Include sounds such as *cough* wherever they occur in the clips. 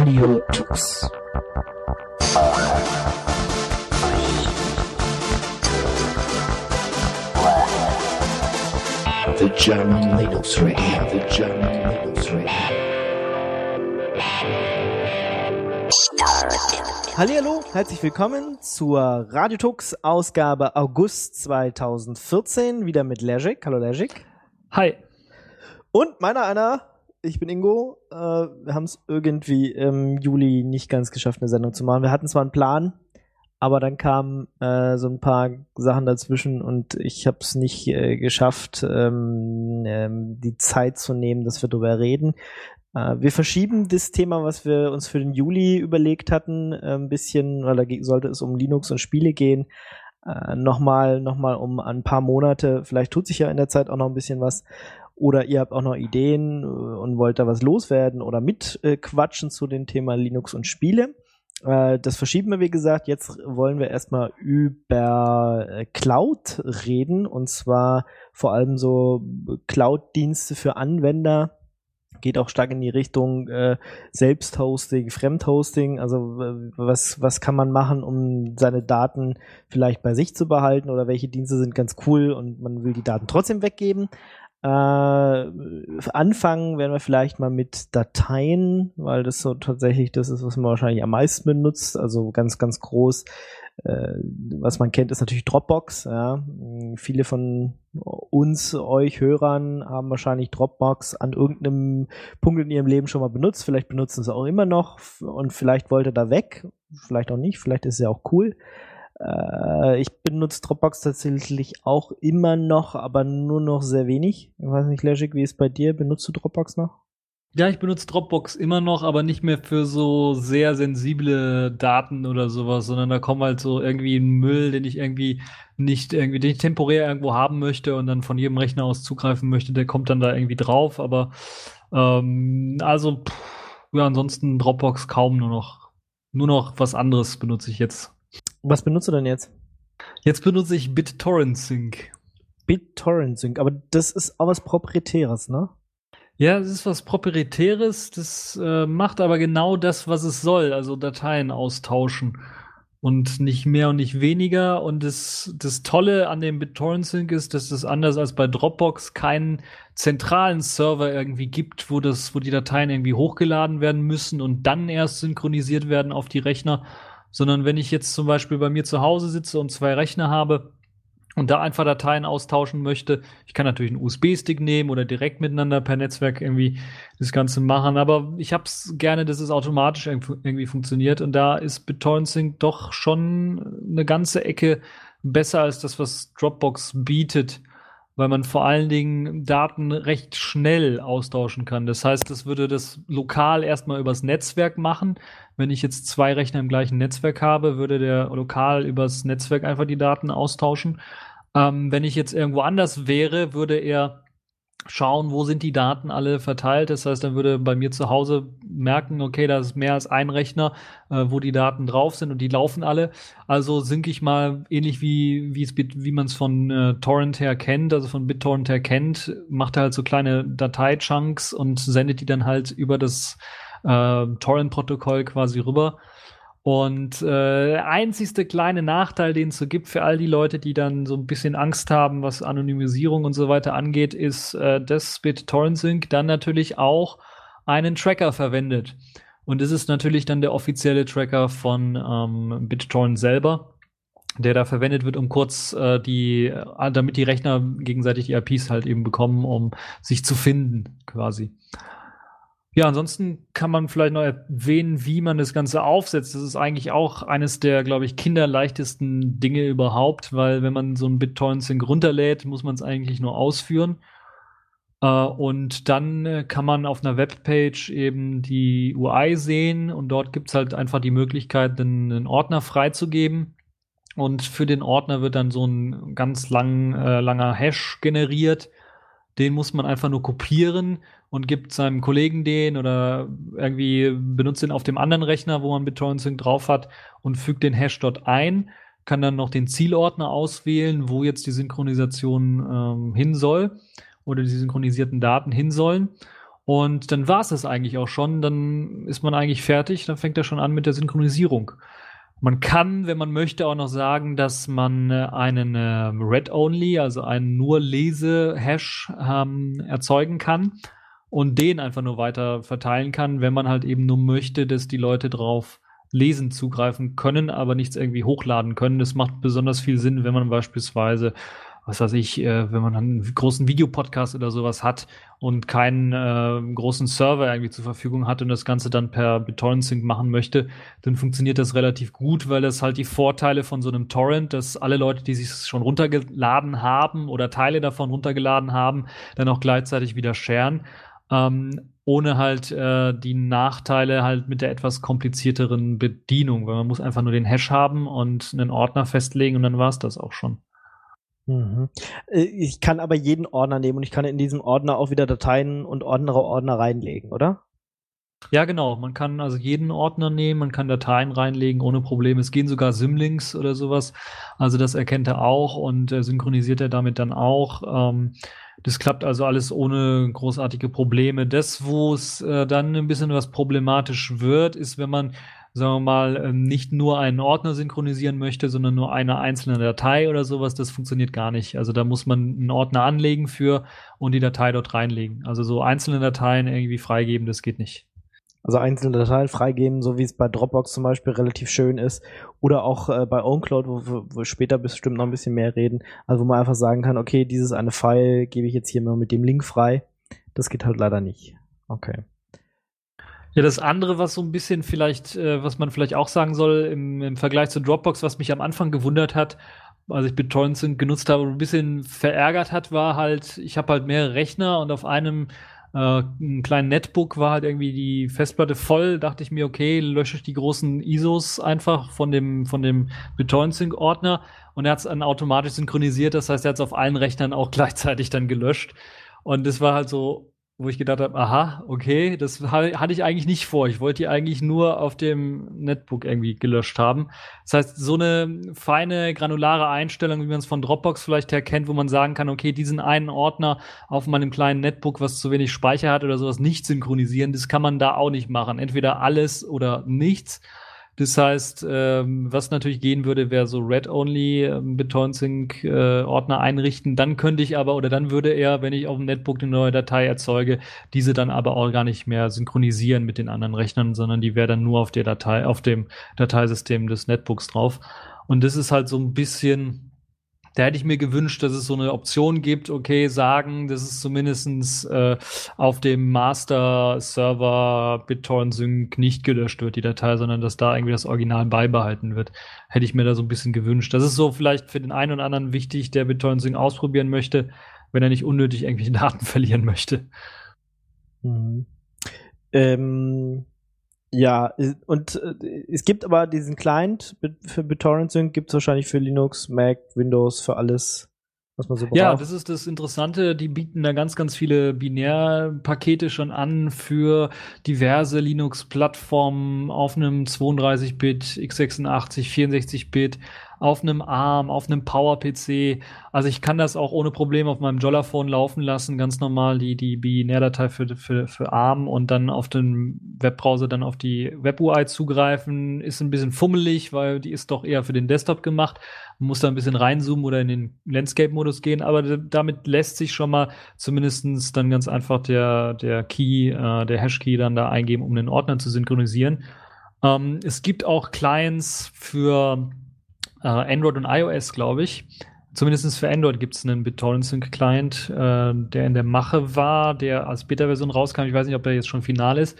Radio Tux. The German Linux Radio, the German Linux Radio. Hallihallo, herzlich willkommen zur Radiotux Ausgabe August 2014, wieder mit Legic. Hallo Legic. Hi. Und meiner einer, ich bin Ingo. Äh, wir haben es irgendwie im Juli nicht ganz geschafft, eine Sendung zu machen. Wir hatten zwar einen Plan, aber dann kamen äh, so ein paar Sachen dazwischen und ich habe es nicht äh, geschafft, ähm, ähm, die Zeit zu nehmen, dass wir darüber reden. Äh, wir verschieben das Thema, was wir uns für den Juli überlegt hatten, äh, ein bisschen, weil da sollte es um Linux und Spiele gehen, äh, nochmal noch mal um ein paar Monate. Vielleicht tut sich ja in der Zeit auch noch ein bisschen was. Oder ihr habt auch noch Ideen äh, und wollt da was loswerden oder mitquatschen äh, zu dem Thema Linux und Spiele. Äh, das verschieben wir, wie gesagt. Jetzt wollen wir erstmal über Cloud reden und zwar vor allem so Cloud-Dienste für Anwender. Geht auch stark in die Richtung äh, Selbsthosting, Fremdhosting. Also was, was kann man machen, um seine Daten vielleicht bei sich zu behalten oder welche Dienste sind ganz cool und man will die Daten trotzdem weggeben. Äh, anfangen werden wir vielleicht mal mit Dateien, weil das so tatsächlich das ist, was man wahrscheinlich am meisten benutzt. Also ganz, ganz groß. Äh, was man kennt, ist natürlich Dropbox. Ja. Viele von uns, euch Hörern, haben wahrscheinlich Dropbox an irgendeinem Punkt in ihrem Leben schon mal benutzt. Vielleicht benutzen sie es auch immer noch und vielleicht wollt ihr da weg. Vielleicht auch nicht. Vielleicht ist es ja auch cool. Äh, ich benutze Dropbox tatsächlich auch immer noch, aber nur noch sehr wenig. Ich weiß nicht, Legic, wie ist bei dir? Benutzt du Dropbox noch? Ja, ich benutze Dropbox immer noch, aber nicht mehr für so sehr sensible Daten oder sowas, sondern da kommt halt so irgendwie ein Müll, den ich irgendwie nicht irgendwie, den ich temporär irgendwo haben möchte und dann von jedem Rechner aus zugreifen möchte, der kommt dann da irgendwie drauf. Aber ähm, also pff, ja, ansonsten Dropbox kaum nur noch. Nur noch was anderes benutze ich jetzt. Was benutzt du denn jetzt? Jetzt benutze ich BitTorrent Sync. BitTorrent Sync, aber das ist auch was Proprietäres, ne? Ja, es ist was Proprietäres, das äh, macht aber genau das, was es soll, also Dateien austauschen. Und nicht mehr und nicht weniger. Und das, das Tolle an dem BitTorrent Sync ist, dass es anders als bei Dropbox keinen zentralen Server irgendwie gibt, wo das, wo die Dateien irgendwie hochgeladen werden müssen und dann erst synchronisiert werden auf die Rechner, sondern wenn ich jetzt zum Beispiel bei mir zu Hause sitze und zwei Rechner habe und da einfach Dateien austauschen möchte, ich kann natürlich einen USB-Stick nehmen oder direkt miteinander per Netzwerk irgendwie das Ganze machen, aber ich habe es gerne, dass es automatisch irgendwie funktioniert und da ist BitTorrent doch schon eine ganze Ecke besser als das, was Dropbox bietet weil man vor allen Dingen Daten recht schnell austauschen kann. Das heißt, das würde das lokal erstmal übers Netzwerk machen. Wenn ich jetzt zwei Rechner im gleichen Netzwerk habe, würde der lokal übers Netzwerk einfach die Daten austauschen. Ähm, wenn ich jetzt irgendwo anders wäre, würde er schauen, wo sind die Daten alle verteilt. Das heißt, dann würde bei mir zu Hause merken, okay, da ist mehr als ein Rechner, äh, wo die Daten drauf sind und die laufen alle. Also sync ich mal ähnlich wie wie es wie man es von äh, Torrent her kennt, also von BitTorrent her kennt, macht er halt so kleine Dateichunks und sendet die dann halt über das äh, Torrent-Protokoll quasi rüber. Und äh, einzigste kleine Nachteil, den es so gibt für all die Leute, die dann so ein bisschen Angst haben, was Anonymisierung und so weiter angeht, ist, äh, dass BitTorrent Sync dann natürlich auch einen Tracker verwendet. Und das ist natürlich dann der offizielle Tracker von ähm, BitTorrent selber, der da verwendet wird, um kurz äh, die, äh, damit die Rechner gegenseitig die IPs halt eben bekommen, um sich zu finden, quasi. Ja, ansonsten kann man vielleicht noch erwähnen, wie man das Ganze aufsetzt. Das ist eigentlich auch eines der, glaube ich, kinderleichtesten Dinge überhaupt, weil wenn man so ein BitTorrent-Sync runterlädt, muss man es eigentlich nur ausführen. Äh, und dann äh, kann man auf einer Webpage eben die UI sehen und dort gibt es halt einfach die Möglichkeit, einen, einen Ordner freizugeben. Und für den Ordner wird dann so ein ganz lang, äh, langer Hash generiert. Den muss man einfach nur kopieren und gibt seinem Kollegen den oder irgendwie benutzt den auf dem anderen Rechner, wo man BitTorrent Sync drauf hat und fügt den Hash dort ein, kann dann noch den Zielordner auswählen, wo jetzt die Synchronisation ähm, hin soll oder die synchronisierten Daten hin sollen. Und dann war es das eigentlich auch schon. Dann ist man eigentlich fertig. Dann fängt er schon an mit der Synchronisierung. Man kann, wenn man möchte, auch noch sagen, dass man äh, einen äh, Read-Only, also einen nur Lese-Hash ähm, erzeugen kann und den einfach nur weiter verteilen kann, wenn man halt eben nur möchte, dass die Leute drauf lesen zugreifen können, aber nichts irgendwie hochladen können. Das macht besonders viel Sinn, wenn man beispielsweise was weiß ich, äh, wenn man einen großen Videopodcast oder sowas hat und keinen äh, großen Server irgendwie zur Verfügung hat und das Ganze dann per BitTorrent-Sync machen möchte, dann funktioniert das relativ gut, weil das halt die Vorteile von so einem Torrent, dass alle Leute, die sich schon runtergeladen haben oder Teile davon runtergeladen haben, dann auch gleichzeitig wieder sharen. Ähm, ohne halt äh, die Nachteile halt mit der etwas komplizierteren Bedienung, weil man muss einfach nur den Hash haben und einen Ordner festlegen und dann war es das auch schon. Mhm. Äh, ich kann aber jeden Ordner nehmen und ich kann in diesem Ordner auch wieder Dateien und andere Ordner reinlegen, oder? Ja, genau. Man kann also jeden Ordner nehmen, man kann Dateien reinlegen ohne Probleme. Es gehen sogar Symlinks oder sowas. Also das erkennt er auch und äh, synchronisiert er damit dann auch. Ähm, das klappt also alles ohne großartige Probleme. Das, wo es äh, dann ein bisschen was problematisch wird, ist, wenn man sagen wir mal, ähm, nicht nur einen Ordner synchronisieren möchte, sondern nur eine einzelne Datei oder sowas, das funktioniert gar nicht. Also da muss man einen Ordner anlegen für und die Datei dort reinlegen. Also so einzelne Dateien irgendwie freigeben, das geht nicht. Also einzelne Dateien freigeben, so wie es bei Dropbox zum Beispiel relativ schön ist. Oder auch äh, bei OwnCloud, wo, wir später bestimmt noch ein bisschen mehr reden. Also wo man einfach sagen kann, okay, dieses eine File gebe ich jetzt hier mal mit dem Link frei. Das geht halt leider nicht. Okay. Ja, das andere, was so ein bisschen vielleicht, äh, was man vielleicht auch sagen soll, im, im, Vergleich zu Dropbox, was mich am Anfang gewundert hat, als ich BitTorrent genutzt habe und ein bisschen verärgert hat, war halt, ich habe halt mehrere Rechner und auf einem äh, einen kleinen Netbook war halt irgendwie die Festplatte voll, dachte ich mir, okay, lösche ich die großen ISOs einfach von dem, von dem BitTorrent-Ordner und er hat es dann automatisch synchronisiert, das heißt, er hat es auf allen Rechnern auch *laughs* gleichzeitig dann gelöscht. Und das war halt so, wo ich gedacht habe, aha, okay, das hatte ich eigentlich nicht vor. Ich wollte die eigentlich nur auf dem Netbook irgendwie gelöscht haben. Das heißt, so eine feine, granulare Einstellung, wie man es von Dropbox vielleicht her kennt, wo man sagen kann, okay, diesen einen Ordner auf meinem kleinen Netbook, was zu wenig Speicher hat oder sowas, nicht synchronisieren, das kann man da auch nicht machen. Entweder alles oder nichts. Das heißt, ähm, was natürlich gehen würde, wäre so Red-Only ähm, BitTorrent-Sync äh, Ordner einrichten. Dann könnte ich aber, oder dann würde er, wenn ich auf dem Netbook eine neue Datei erzeuge, diese dann aber auch gar nicht mehr synchronisieren mit den anderen Rechnern, sondern die wäre dann nur auf der Datei, auf dem Dateisystem des Netbooks drauf. Und das ist halt so ein bisschen, da hätte ich mir gewünscht, dass es so eine Option gibt, okay, sagen, dass es zumindestens äh, auf dem Master-Server BitTorrent Sync nicht gelöscht wird, die Datei, sondern dass da irgendwie das Original beibehalten wird. Hätte ich mir da so ein bisschen gewünscht. Das ist so vielleicht für den einen oder anderen wichtig, der BitTorrent Sync ausprobieren möchte, wenn er nicht unnötig irgendwelche *laughs* Daten verlieren möchte. Mhm. Ähm, ja, und äh, es gibt aber diesen Client für BitTorrent Sync, gibt es wahrscheinlich für Linux, Mac, Windows, für alles, was man so braucht. Ja, das ist das Interessante. Die bieten da ganz, ganz viele Binärpakete schon an für diverse Linux-Plattformen auf einem 32-Bit, x86, 64-Bit auf einem ARM, auf einem Power-PC. Also ich kann das auch ohne Probleme auf meinem Jollaphone laufen lassen, ganz normal die, die Binärdatei für, für, für ARM und dann auf den Webbrowser dann auf die Web-UI zugreifen. Ist ein bisschen fummelig, weil die ist doch eher für den Desktop gemacht. Man muss da ein bisschen reinzoomen oder in den Landscape-Modus gehen, aber damit lässt sich schon mal zumindestens dann ganz einfach der, der Key, äh, der Hash-Key dann da eingeben, um den Ordner zu synchronisieren. Ähm, es gibt auch Clients für äh, Android und iOS, glaube ich. Zumindest für Android gibt es einen BitTorrent Sync Client, äh, der in der Mache war, der als Beta-Version rauskam. Ich weiß nicht, ob der jetzt schon final ist.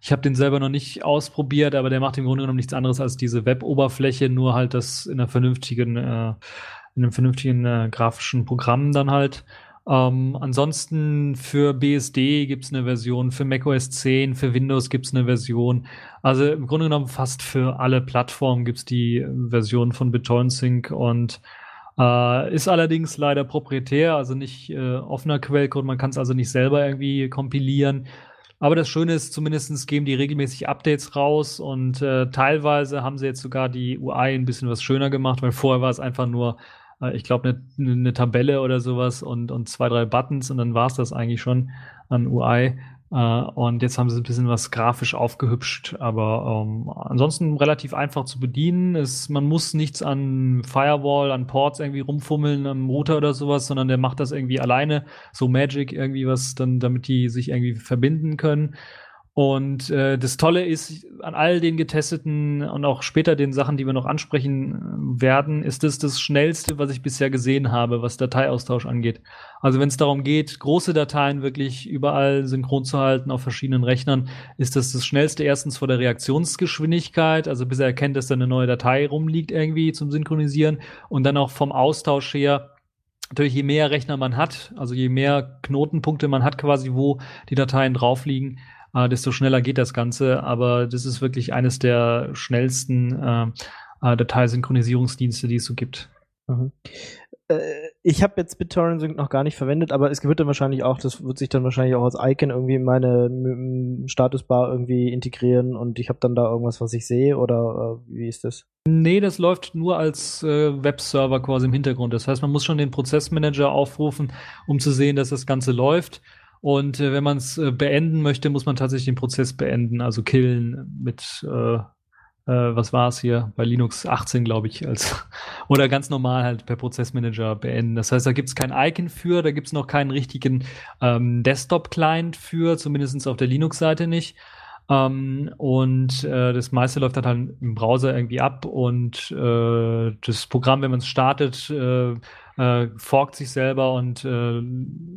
Ich habe den selber noch nicht ausprobiert, aber der macht im Grunde genommen nichts anderes als diese Web-Oberfläche, nur halt das in einer vernünftigen, äh, in einem vernünftigen äh, grafischen Programm dann halt. Ähm, ansonsten für BSD gibt es eine Version, für macOS 10, für Windows gibt es eine Version. Also im Grunde genommen fast für alle Plattformen gibt es die Version von BitTorrent Sync und äh, ist allerdings leider proprietär, also nicht äh, offener Quellcode. Man kann es also nicht selber irgendwie kompilieren. Aber das Schöne ist, zumindest geben die regelmäßig Updates raus und äh, teilweise haben sie jetzt sogar die UI ein bisschen was schöner gemacht, weil vorher war es einfach nur äh, ich glaube, eine ne Tabelle oder sowas und, und zwei, drei Buttons und dann war es das eigentlich schon an UI. Äh, und jetzt haben sie ein bisschen was grafisch aufgehübscht, aber ähm, ansonsten relativ einfach zu bedienen. Es, man muss nichts an Firewall, an Ports irgendwie rumfummeln, am Router oder sowas, sondern der macht das irgendwie alleine, so Magic irgendwie was, dann, damit die sich irgendwie verbinden können. Und äh, das Tolle ist, an all den getesteten und auch später den Sachen, die wir noch ansprechen äh, werden, ist das das schnellste, was ich bisher gesehen habe, was Dateiaustausch angeht. Also wenn es darum geht, große Dateien wirklich überall synchron zu halten auf verschiedenen Rechnern, ist das das schnellste erstens vor der Reaktionsgeschwindigkeit, also bis er erkennt, dass da eine neue Datei rumliegt irgendwie zum Synchronisieren und dann auch vom Austausch her natürlich je mehr Rechner man hat, also je mehr Knotenpunkte man hat quasi, wo die Dateien drauf liegen, äh, desto schneller geht das Ganze. Aber das ist wirklich eines der schnellsten äh, äh, Dateisynchronisierungsdienste, die es so gibt. Mhm. Äh, ich habe jetzt BitTorrent Sync noch gar nicht verwendet, aber es wird dann wahrscheinlich auch, das wird sich dann wahrscheinlich auch als Icon irgendwie in meine Statusbar irgendwie integrieren und ich habe dann da irgendwas, was ich sehe oder äh, wie ist das? Nee, das läuft nur als äh, Webserver quasi im Hintergrund. Das heißt, man muss schon den Prozessmanager aufrufen, um zu sehen, dass das Ganze läuft. Und äh, wenn man es äh, beenden möchte, muss man tatsächlich den Prozess beenden, also killen mit, äh, äh, was war es hier, bei Linux 18, glaube ich, als *laughs* oder ganz normal halt per Prozessmanager beenden. Das heißt, da gibt es kein Icon für, da gibt es noch keinen richtigen ähm, Desktop-Client für, zumindest auf der Linux-Seite nicht. Um, ähm, und äh, das meiste läuft dann halt im Browser irgendwie ab und äh, das Programm, wenn man es startet, äh, äh, forkt sich selber und äh,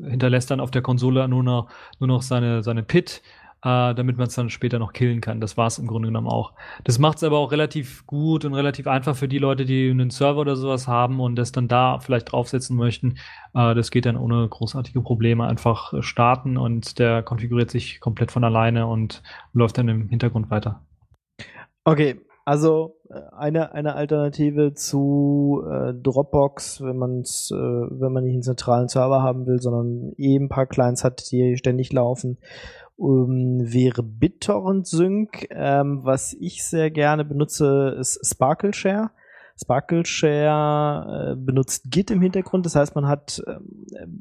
hinterlässt dann auf der Konsole nur noch, nur noch seine, seine Pit, äh, damit man es dann später noch killen kann. Das war es im Grunde genommen auch. Das macht es aber auch relativ gut und relativ einfach für die Leute, die einen Server oder sowas haben und das dann da vielleicht draufsetzen möchten. Äh, das geht dann ohne großartige Probleme einfach starten und der konfiguriert sich komplett von alleine und läuft dann im Hintergrund weiter. Okay, also äh, eine, eine Alternative zu äh, Dropbox, wenn man's, äh, wenn man nicht einen zentralen Server haben will, sondern eben ein paar Clients hat, die ständig laufen, ähm, wäre BitTorrent Sync. Ähm, was ich sehr gerne benutze, ist Sparkle Share. Sparkle Share äh, benutzt Git im Hintergrund. Das heißt, man hat äh,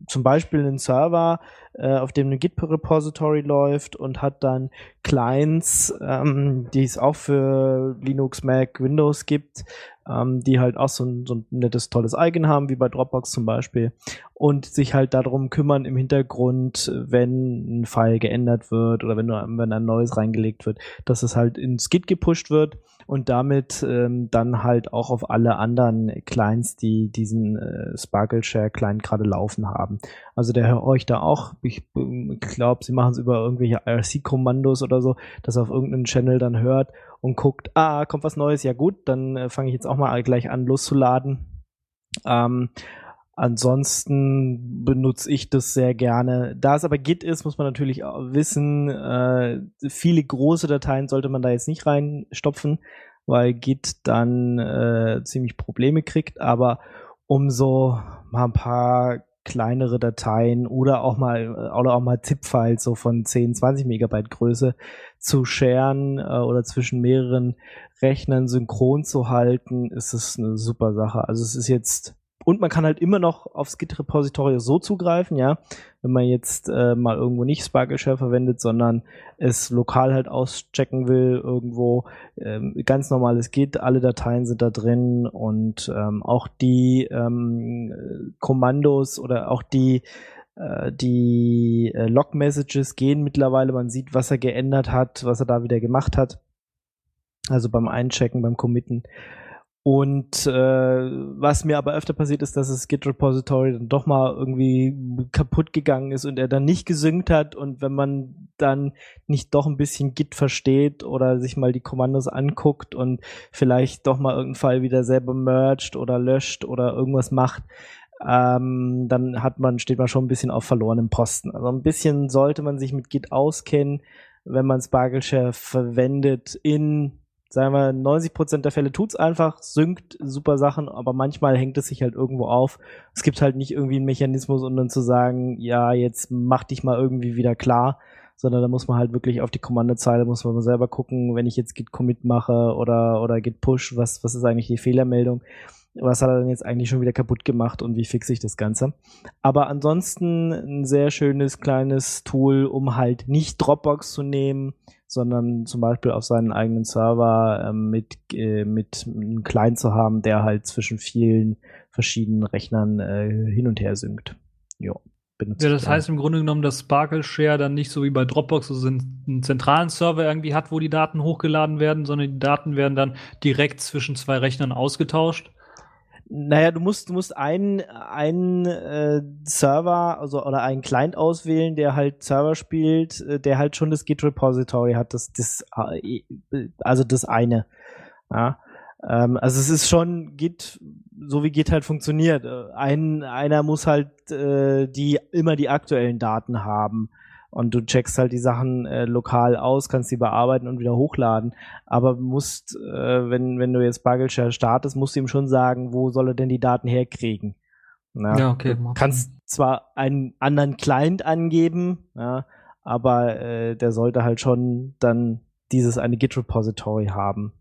zum Beispiel einen Server, äh, auf dem ein Git-Repository läuft und hat dann Clients, ähm, die es auch für Linux, Mac, Windows gibt, ähm, die halt auch so ein, so ein nettes, tolles Eigen haben, wie bei Dropbox zum Beispiel, und sich halt darum kümmern im Hintergrund, wenn ein File geändert wird oder wenn, wenn ein neues reingelegt wird, dass es halt ins Git gepusht wird und damit ähm, dann halt auch auf alle anderen Clients, die diesen äh, Sparkle Share Client gerade laufen haben. Also der hört euch da auch, ich glaube, sie machen es über irgendwelche IRC-Kommandos oder so, dass auf irgendeinen Channel dann hört und guckt, ah, kommt was Neues, ja gut, dann äh, fange ich jetzt auch mal gleich an loszuladen. Ähm, Ansonsten benutze ich das sehr gerne. Da es aber Git ist, muss man natürlich wissen, äh, viele große Dateien sollte man da jetzt nicht reinstopfen, weil Git dann äh, ziemlich Probleme kriegt. Aber um so mal ein paar kleinere Dateien oder auch mal oder auch mal ZIP-Files so von 10, 20 Megabyte Größe zu sharen äh, oder zwischen mehreren Rechnern synchron zu halten, ist es eine super Sache. Also es ist jetzt und man kann halt immer noch aufs Git-Repository so zugreifen, ja, wenn man jetzt äh, mal irgendwo nicht Sparkle Share verwendet, sondern es lokal halt auschecken will, irgendwo ähm, ganz normales Git, alle Dateien sind da drin und ähm, auch die ähm, Kommandos oder auch die äh, die äh, Log-Messages gehen mittlerweile, man sieht, was er geändert hat, was er da wieder gemacht hat. Also beim Einchecken, beim Committen. Und äh, was mir aber öfter passiert ist, dass das Git-Repository dann doch mal irgendwie kaputt gegangen ist und er dann nicht gesynkt hat. Und wenn man dann nicht doch ein bisschen Git versteht oder sich mal die Kommandos anguckt und vielleicht doch mal irgendeinen Fall wieder selber merged oder löscht oder irgendwas macht, ähm, dann hat man, steht man schon ein bisschen auf verlorenem Posten. Also ein bisschen sollte man sich mit Git auskennen, wenn man Sparkle Share verwendet in sagen wir, 90 Prozent der Fälle tut's einfach, synkt super Sachen, aber manchmal hängt es sich halt irgendwo auf. Es gibt halt nicht irgendwie einen Mechanismus, um dann zu sagen, ja, jetzt mach dich mal irgendwie wieder klar, sondern da muss man halt wirklich auf die Kommandozeile, muss man selber gucken, wenn ich jetzt git commit mache oder, oder git push, was, was ist eigentlich die Fehlermeldung? Was hat er denn jetzt eigentlich schon wieder kaputt gemacht und wie fixe ich das Ganze. Aber ansonsten ein sehr schönes kleines Tool, um halt nicht Dropbox zu nehmen, sondern zum Beispiel auf seinen eigenen Server äh, mit, äh, mit einem Client zu haben, der halt zwischen vielen verschiedenen Rechnern äh, hin und her synkt. Jo. Ja, das heißt im Grunde genommen, dass Sparkle Share dann nicht so wie bei Dropbox so einen zentralen Server irgendwie hat, wo die Daten hochgeladen werden, sondern die Daten werden dann direkt zwischen zwei Rechnern ausgetauscht. Naja, du musst, du musst einen, einen äh, Server also, oder einen Client auswählen, der halt Server spielt, äh, der halt schon das Git Repository hat, das, das äh, also das eine. Ja. Ähm, also es ist schon Git, so wie Git halt funktioniert. Äh, ein, einer muss halt äh, die immer die aktuellen Daten haben und du checkst halt die Sachen äh, lokal aus, kannst die bearbeiten und wieder hochladen. Aber musst, äh, wenn, wenn du jetzt Buggleshare startest, musst du ihm schon sagen, wo soll er denn die Daten herkriegen. Na, ja, okay. Du kannst zwar einen anderen Client angeben, ja, aber äh, der sollte halt schon dann dieses eine Git-Repository haben.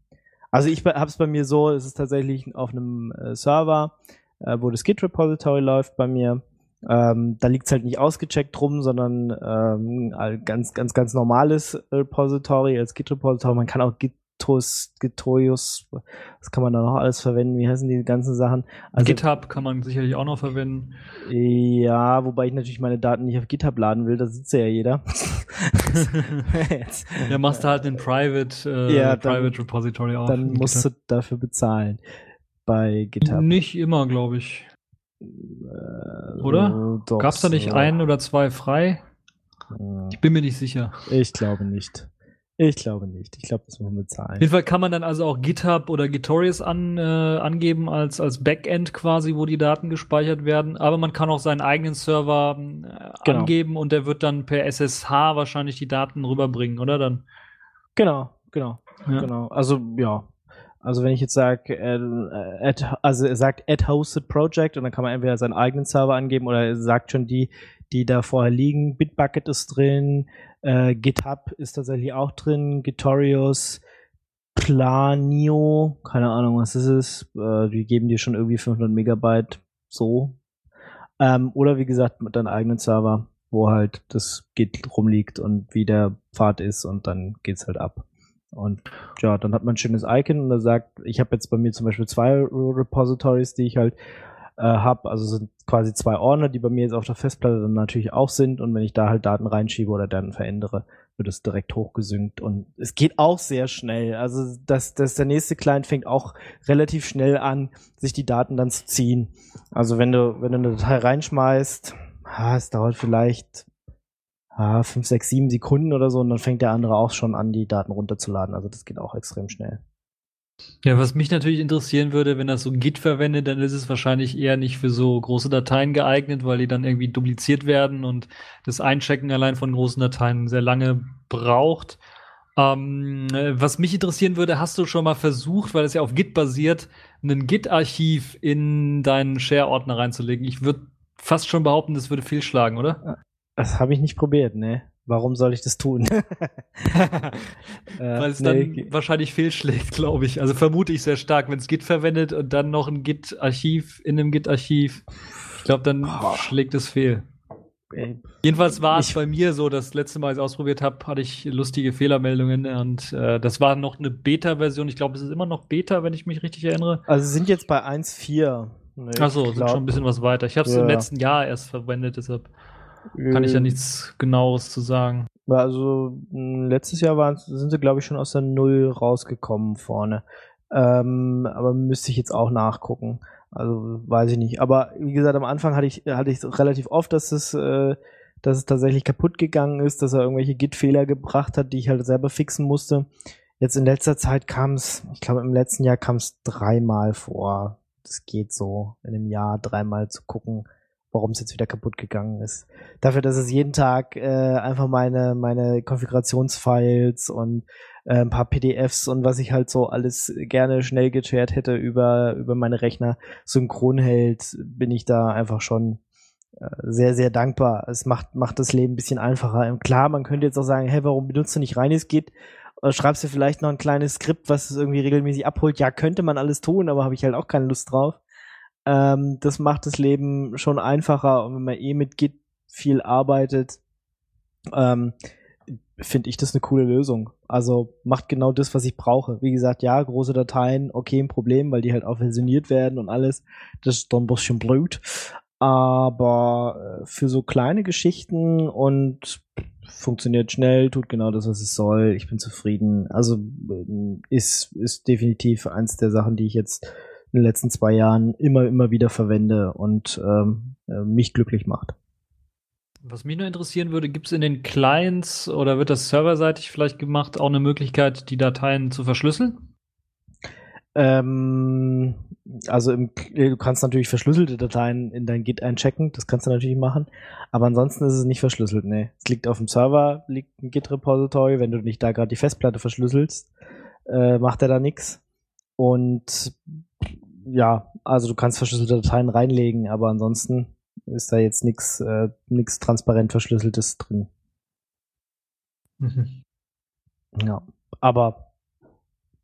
Also ich habe es bei mir so, es ist tatsächlich auf einem äh, Server, äh, wo das Git-Repository läuft bei mir ähm, da liegt's halt nicht ausgecheckt rum, sondern ähm, ganz, ganz, ganz normales Repository als Git-Repository. Man kann auch Gitos, Gitoius, was kann man da noch alles verwenden? Wie heißen die ganzen Sachen? Also, GitHub kann man sicherlich auch noch verwenden. Ja, wobei ich natürlich meine Daten nicht auf GitHub laden will, da sitzt ja jeder. *laughs* ja, machst du halt den Private, äh, ja, dann, Private Repository auf. Dann musst GitHub. du dafür bezahlen bei GitHub. Nicht immer, glaube ich. Äh, oder? Gab es da nicht so. ein oder zwei frei? Ich bin mir nicht sicher. Ich glaube nicht. Ich glaube nicht. Ich glaube, das muss man bezahlen. Auf jeden Fall kann man dann also auch GitHub oder Gitorious an, äh, angeben als, als Backend quasi, wo die Daten gespeichert werden. Aber man kann auch seinen eigenen Server äh, genau. angeben und der wird dann per SSH wahrscheinlich die Daten rüberbringen, oder? Dann. Genau, genau, ja. genau. Also ja, also wenn ich jetzt sage, äh, also er sagt add hosted project und dann kann man entweder seinen eigenen Server angeben oder er sagt schon die, die da vorher liegen. Bitbucket ist drin, äh, GitHub ist tatsächlich auch drin, Gitorius, Planio, keine Ahnung, was ist es. Äh, die geben dir schon irgendwie 500 Megabyte so. Ähm, oder wie gesagt, mit deinem eigenen Server, wo halt das Git rumliegt und wie der Pfad ist und dann geht's halt ab. Und ja, dann hat man ein schönes Icon und er sagt, ich habe jetzt bei mir zum Beispiel zwei Repositories, die ich halt äh, habe. Also sind quasi zwei Ordner, die bei mir jetzt auf der Festplatte dann natürlich auch sind. Und wenn ich da halt Daten reinschiebe oder Daten verändere, wird es direkt hochgesynkt. Und es geht auch sehr schnell. Also das, das der nächste Client fängt auch relativ schnell an, sich die Daten dann zu ziehen. Also wenn du, wenn du eine Datei reinschmeißt, ah, es dauert vielleicht ah, 5, 6, 7 Sekunden oder so und dann fängt der andere auch schon an, die Daten runterzuladen. Also das geht auch extrem schnell. Ja, was mich natürlich interessieren würde, wenn das so Git verwendet, dann ist es wahrscheinlich eher nicht für so große Dateien geeignet, weil die dann irgendwie dupliziert werden und das Einchecken allein von großen Dateien sehr lange braucht. Ähm, was mich interessieren würde, hast du schon mal versucht, weil es ja auf Git basiert, ein Git-Archiv in deinen Share-Ordner reinzulegen? Ich würde fast schon behaupten, das würde fehlschlagen, oder? Das habe ich nicht probiert, ne? Warum soll ich das tun? *laughs* *laughs* Äh, Weil es nee, dann wahrscheinlich fehlschlägt, *laughs* glaube ich. Also vermute ich sehr stark, wenn es Git verwendet und dann noch ein Git-Archiv in einem Git-Archiv. Ich glaube, dann oh. schlägt es fehl. Jedenfalls war es bei mir so, das letzte Mal, als ich es ausprobiert habe, hatte ich lustige Fehlermeldungen und äh, das war noch eine Beta-Version. Ich glaube, es ist immer noch Beta, wenn ich mich richtig erinnere. Also sind jetzt bei 1.4. Nee, Achso, sind schon ein bisschen was weiter. Ich habe es ja. im letzten Jahr erst verwendet, deshalb. Kann ich ja ähm, nichts genaues zu sagen. Also letztes Jahr waren, sind sie, glaube ich, schon aus der Null rausgekommen vorne. Ähm, aber müsste ich jetzt auch nachgucken. Also weiß ich nicht. Aber wie gesagt, am Anfang hatte ich, hatte ich relativ oft, dass es, äh, dass es tatsächlich kaputt gegangen ist, dass er irgendwelche Git-Fehler gebracht hat, die ich halt selber fixen musste. Jetzt in letzter Zeit kam es, ich glaube im letzten Jahr kam es dreimal vor. Das geht so, in einem Jahr dreimal zu gucken warum es jetzt wieder kaputt gegangen ist. Dafür, dass es jeden Tag äh, einfach meine, meine Konfigurationsfiles und äh, ein paar PDFs und was ich halt so alles gerne schnell geshared hätte über, über meine Rechner synchron hält, bin ich da einfach schon äh, sehr, sehr dankbar. Es macht, macht das Leben ein bisschen einfacher. Klar, man könnte jetzt auch sagen, hey, warum benutzt du nicht rein? Es geht oder schreibst du vielleicht noch ein kleines Skript, was es irgendwie regelmäßig abholt. Ja, könnte man alles tun, aber habe ich halt auch keine Lust drauf. Ähm, das macht das Leben schon einfacher und wenn man eh mit Git viel arbeitet, ähm, finde ich das eine coole Lösung. Also macht genau das, was ich brauche. Wie gesagt, ja, große Dateien, okay, ein Problem, weil die halt auch versioniert werden und alles. Das ist dann ein bisschen blöd. Aber äh, für so kleine Geschichten und funktioniert schnell, tut genau das, was es soll. Ich bin zufrieden. Also äh, ist, ist definitiv eins der Sachen, die ich jetzt in den letzten zwei Jahren immer, immer wieder verwende und ähm, äh, mich glücklich macht. Was mich nur interessieren würde, gibt es in den Clients oder wird das serverseitig vielleicht gemacht, auch eine Möglichkeit, die Dateien zu verschlüsseln? Ähm, also im, du kannst natürlich verschlüsselte Dateien in dein Git einchecken, das kannst du natürlich machen, aber ansonsten ist es nicht verschlüsselt, nee. Es liegt auf dem Server, liegt ein Git-Repository, wenn du nicht da gerade die Festplatte verschlüsselst, äh, macht er da nichts. Und ja, also du kannst verschlüsselte Dateien reinlegen, aber ansonsten ist da jetzt nichts äh, nix transparent verschlüsseltes drin. Mhm. Ja, aber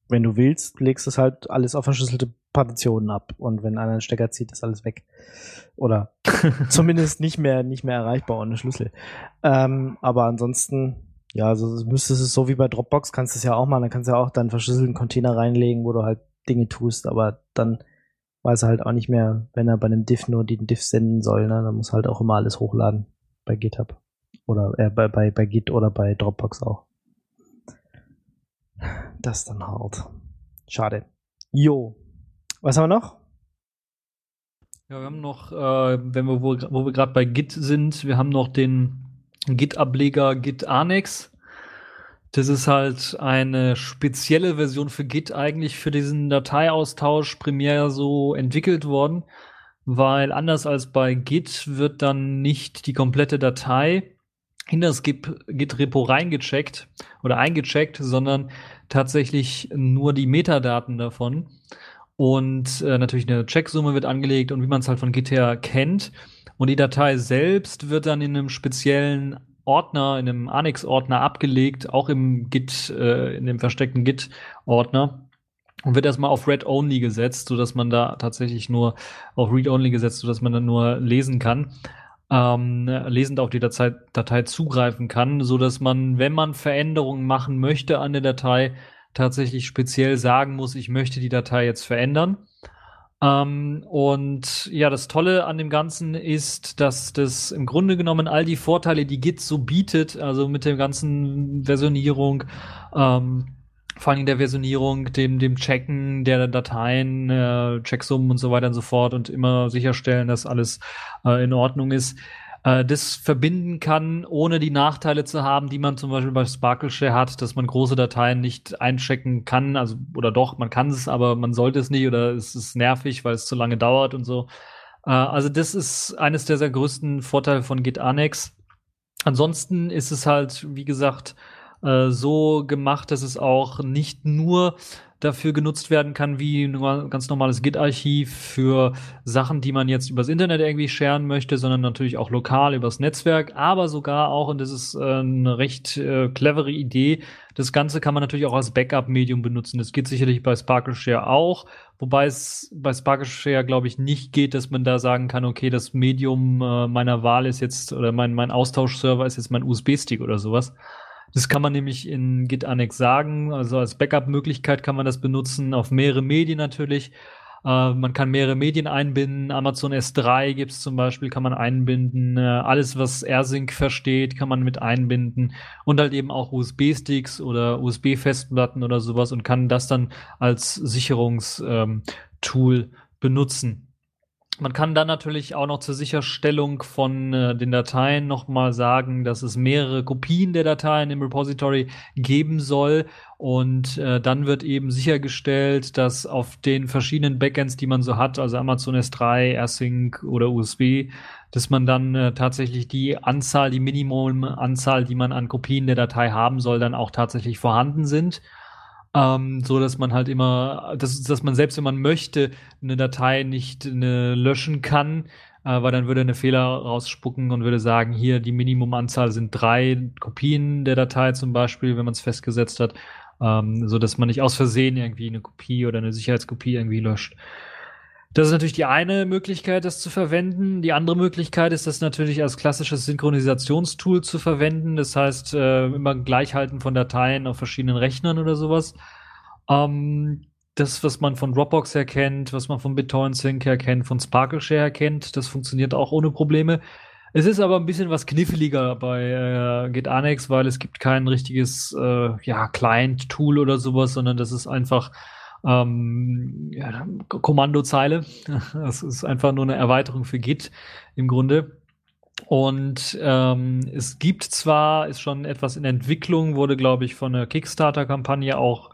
wenn du willst, legst du es halt alles auf verschlüsselte Partitionen ab. Und wenn einer einen Stecker zieht, ist alles weg. Oder *laughs* zumindest nicht mehr, nicht mehr erreichbar ohne Schlüssel. Ähm, aber ansonsten, ja, also müsstest es so wie bei Dropbox, kannst du es ja auch machen. Dann kannst du ja auch deinen verschlüsselten Container reinlegen, wo du halt Dinge tust. Aber dann weiß er halt auch nicht mehr, wenn er bei einem Diff nur den Diff senden soll. Ne? Dann muss halt auch immer alles hochladen bei GitHub. Oder äh, bei, bei, bei Git oder bei Dropbox auch. Das dann halt. Schade. Jo. Was haben wir noch? Ja, wir haben noch, äh, wenn wir, wo, wo wir gerade bei Git sind, wir haben noch den Git-Ableger Git Annex. Das ist halt eine spezielle Version für Git eigentlich für diesen Dateiaustausch primär so entwickelt worden, weil anders als bei Git wird dann nicht die komplette Datei in das Git-Repo reingecheckt oder eingecheckt, sondern tatsächlich nur die Metadaten davon. Und äh, natürlich eine Checksumme wird angelegt und wie man es halt von Git her kennt. Und die Datei selbst wird dann in einem speziellen Ordner, in einem Annex-Ordner abgelegt, auch im Git, äh, in dem versteckten Git-Ordner und wird erstmal auf Read-Only gesetzt, sodass man da tatsächlich nur auf Read-Only gesetzt, sodass man dann nur lesen kann ähm, lesend auf die Datei, Datei zugreifen kann, so dass man, wenn man Veränderungen machen möchte an der Datei, tatsächlich speziell sagen muss, ich möchte die Datei jetzt verändern. Ähm, und ja, das Tolle an dem Ganzen ist, dass das im Grunde genommen all die Vorteile, die Git so bietet, also mit der ganzen Versionierung, ähm, vor allem der Versionierung, dem, dem Checken der Dateien, äh, Checksummen und so weiter und so fort und immer sicherstellen, dass alles äh, in Ordnung ist, äh, das verbinden kann, ohne die Nachteile zu haben, die man zum Beispiel bei SparkleShare hat, dass man große Dateien nicht einchecken kann, also oder doch, man kann es, aber man sollte es nicht oder es ist nervig, weil es zu lange dauert und so. Äh, also das ist eines der sehr größten Vorteile von Git Annex. Ansonsten ist es halt, wie gesagt, äh, so gemacht, dass es auch nicht nur dafür genutzt werden kann wie ein ganz normales Git-Archiv für Sachen, die man jetzt übers Internet irgendwie scheren möchte, sondern natürlich auch lokal übers Netzwerk, aber sogar auch, und das ist äh, eine recht äh, clevere Idee, das Ganze kann man natürlich auch als Backup-Medium benutzen. Das geht sicherlich bei SparkleShare auch, wobei es bei SparkleShare, glaube ich, nicht geht, dass man da sagen kann, okay, das Medium äh, meiner Wahl ist jetzt, oder mein, mein Austauschserver ist jetzt mein USB-Stick oder sowas. Das kann man nämlich in Git Annex sagen. Also als Backup-Möglichkeit kann man das benutzen, auf mehrere Medien natürlich. Äh, man kann mehrere Medien einbinden. Amazon S3 gibt es zum Beispiel, kann man einbinden. Äh, alles, was AirSync versteht, kann man mit einbinden. Und halt eben auch USB-Sticks oder USB-Festplatten oder sowas und kann das dann als Sicherungstool ähm, benutzen. Man kann dann natürlich auch noch zur Sicherstellung von äh, den Dateien nochmal sagen, dass es mehrere Kopien der Dateien im Repository geben soll. Und äh, dann wird eben sichergestellt, dass auf den verschiedenen Backends, die man so hat, also Amazon S3, AirSync oder USB, dass man dann äh, tatsächlich die Anzahl, die Minimumanzahl, die man an Kopien der Datei haben soll, dann auch tatsächlich vorhanden sind ähm, so dass man halt immer, dass, dass man selbst wenn man möchte, eine Datei nicht eine löschen kann, äh, weil dann würde eine Fehler rausspucken und würde sagen, hier die Minimumanzahl sind drei Kopien der Datei zum Beispiel, wenn man es festgesetzt hat, ähm, so dass man nicht aus Versehen irgendwie eine Kopie oder eine Sicherheitskopie irgendwie löscht. Das ist natürlich die eine Möglichkeit, das zu verwenden. Die andere Möglichkeit ist, das natürlich als klassisches Synchronisationstool zu verwenden. Das heißt, äh, immer Gleichhalten von Dateien auf verschiedenen Rechnern oder sowas. Ähm, das, was man von Dropbox her kennt, was man von BitTorrent Sync her kennt, von Sparkle Share her kennt, das funktioniert auch ohne Probleme. Es ist aber ein bisschen was kniffliger bei äh, GitAnnex, weil es gibt kein richtiges äh, ja, Client-Tool oder sowas, sondern das ist einfach ähm, ja, Kommandozeile. Das ist einfach nur eine Erweiterung für Git im Grunde. Und ähm, es gibt zwar, ist schon etwas in Entwicklung, wurde, glaube ich, von der Kickstarter-Kampagne auch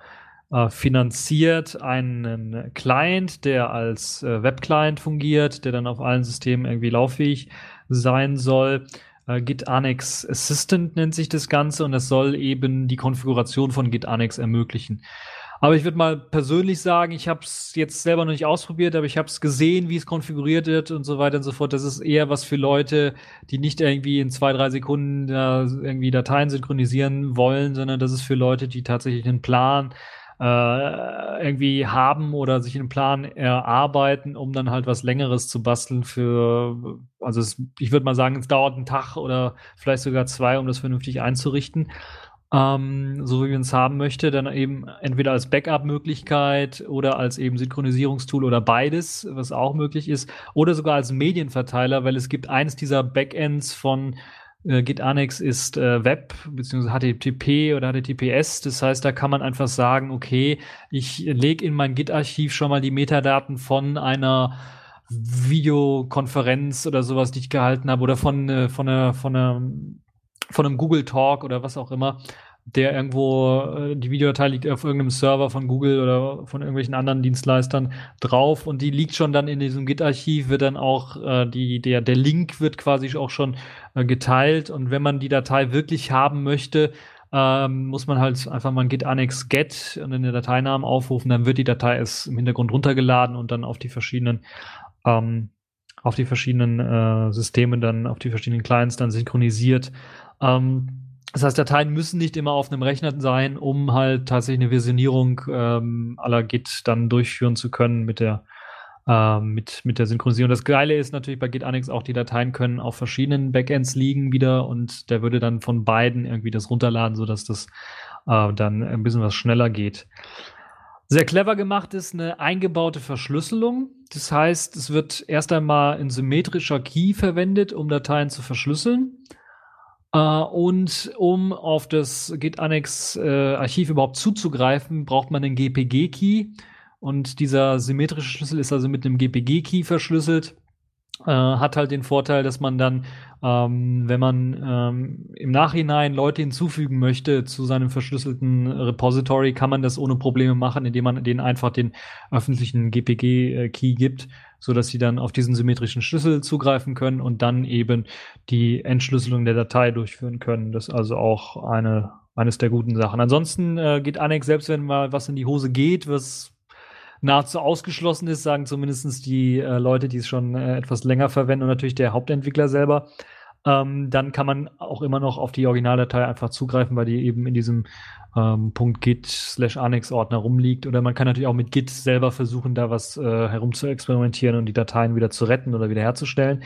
äh, finanziert, einen Client, der als äh, Web-Client fungiert, der dann auf allen Systemen irgendwie lauffähig sein soll. Äh, Git Annex Assistant nennt sich das Ganze und das soll eben die Konfiguration von Git Annex ermöglichen. Aber ich würde mal persönlich sagen, ich habe es jetzt selber noch nicht ausprobiert, aber ich habe es gesehen, wie es konfiguriert wird und so weiter und so fort. Das ist eher was für Leute, die nicht irgendwie in zwei, drei Sekunden da irgendwie Dateien synchronisieren wollen, sondern das ist für Leute, die tatsächlich einen Plan äh, irgendwie haben oder sich einen Plan erarbeiten, um dann halt was Längeres zu basteln für, also es, ich würde mal sagen, es dauert einen Tag oder vielleicht sogar zwei, um das vernünftig einzurichten ähm, so wie man es haben möchte, dann eben entweder als Backup-Möglichkeit oder als eben Synchronisierungstool oder beides, was auch möglich ist, oder sogar als Medienverteiler, weil es gibt eines dieser Backends von äh, GitAnnex ist äh, Web bzw. HTTP oder HTTPS. Das heißt, da kann man einfach sagen, okay, ich lege in mein Git-Archiv schon mal die Metadaten von einer Videokonferenz oder sowas, die ich gehalten habe, oder von, äh, von, einer, von, einer, von einem Google Talk oder was auch immer der irgendwo, äh, die Videodatei liegt auf irgendeinem Server von Google oder von irgendwelchen anderen Dienstleistern drauf und die liegt schon dann in diesem Git-Archiv, wird dann auch äh, die, der, der Link wird quasi auch schon äh, geteilt und wenn man die Datei wirklich haben möchte, ähm, muss man halt einfach mal ein git annex get und den Dateinamen aufrufen, dann wird die Datei es im Hintergrund runtergeladen und dann auf die verschiedenen ähm, auf die verschiedenen äh, Systeme dann, auf die verschiedenen Clients dann synchronisiert. Ähm, das heißt, Dateien müssen nicht immer auf einem Rechner sein, um halt tatsächlich eine Versionierung ähm, aller Git dann durchführen zu können mit der ähm, mit, mit der Synchronisierung. Das Geile ist natürlich bei Git Annex auch, die Dateien können auf verschiedenen Backends liegen wieder und der würde dann von beiden irgendwie das runterladen, sodass das äh, dann ein bisschen was schneller geht. Sehr clever gemacht ist eine eingebaute Verschlüsselung. Das heißt, es wird erst einmal ein symmetrischer Key verwendet, um Dateien zu verschlüsseln. Uh, und um auf das Git Annex äh, überhaupt zuzugreifen, braucht man einen GPG-Key. Und dieser symmetrische Schlüssel ist also mit einem GPG-Key verschlüsselt. Äh, hat halt den Vorteil, dass man dann, ähm, wenn man ähm, im Nachhinein Leute hinzufügen möchte zu seinem verschlüsselten Repository, kann man das ohne Probleme machen, indem man denen einfach den öffentlichen GPG-Key gibt so dass sie dann auf diesen symmetrischen Schlüssel zugreifen können und dann eben die Entschlüsselung der Datei durchführen können. Das ist also auch eine, eines der guten Sachen. Ansonsten äh, geht Annex, selbst wenn mal was in die Hose geht, was nahezu ausgeschlossen ist, sagen zumindest die äh, Leute, die es schon äh, etwas länger verwenden und natürlich der Hauptentwickler selber, ähm, dann kann man auch immer noch auf die Originaldatei einfach zugreifen, weil die eben in diesem ähm, .git slash Annex-Ordner rumliegt. Oder man kann natürlich auch mit Git selber versuchen, da was äh, herum zu experimentieren und die Dateien wieder zu retten oder wiederherzustellen.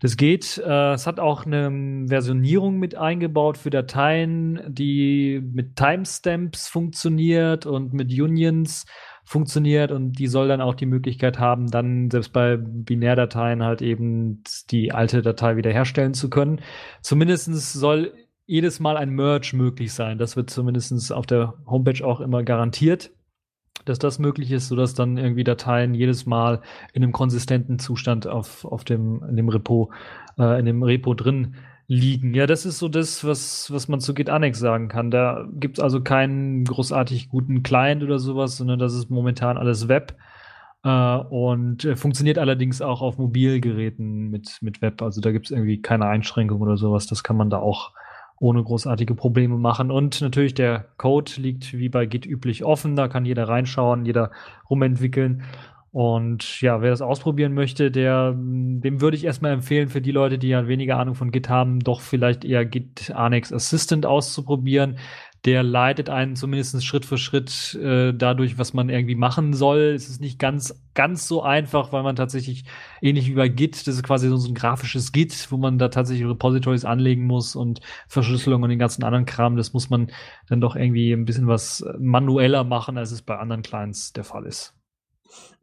Das geht. Äh, es hat auch eine Versionierung mit eingebaut für Dateien, die mit Timestamps funktioniert und mit Unions funktioniert und die soll dann auch die Möglichkeit haben, dann selbst bei Binärdateien halt eben die alte Datei wiederherstellen zu können. Zumindestens soll jedes Mal ein Merge möglich sein. Das wird zumindestens auf der Homepage auch immer garantiert, dass das möglich ist, sodass dann irgendwie Dateien jedes Mal in einem konsistenten Zustand auf, auf dem, in dem Repo, äh, in dem Repo drin liegen. Ja, das ist so das, was, was man zu Git Annex sagen kann. Da gibt's also keinen großartig guten Client oder sowas, sondern das ist momentan alles Web. Uh, und äh, funktioniert allerdings auch auf Mobilgeräten mit, mit Web. Also da gibt's irgendwie keine Einschränkung oder sowas. Das kann man da auch ohne großartige Probleme machen. Und natürlich der Code liegt wie bei Git üblich offen. Da kann jeder reinschauen, jeder rumentwickeln. Und ja, wer das ausprobieren möchte, der, dem würde ich erstmal empfehlen, für die Leute, die ja weniger Ahnung von Git haben, doch vielleicht eher Git Annex Assistant auszuprobieren. Der leitet einen zumindest Schritt für Schritt äh, dadurch, was man irgendwie machen soll. Es ist nicht ganz, ganz so einfach, weil man tatsächlich ähnlich wie bei Git, das ist quasi so ein grafisches Git, wo man da tatsächlich Repositories anlegen muss und Verschlüsselung und den ganzen anderen Kram. Das muss man dann doch irgendwie ein bisschen was manueller machen, als es bei anderen Clients der Fall ist.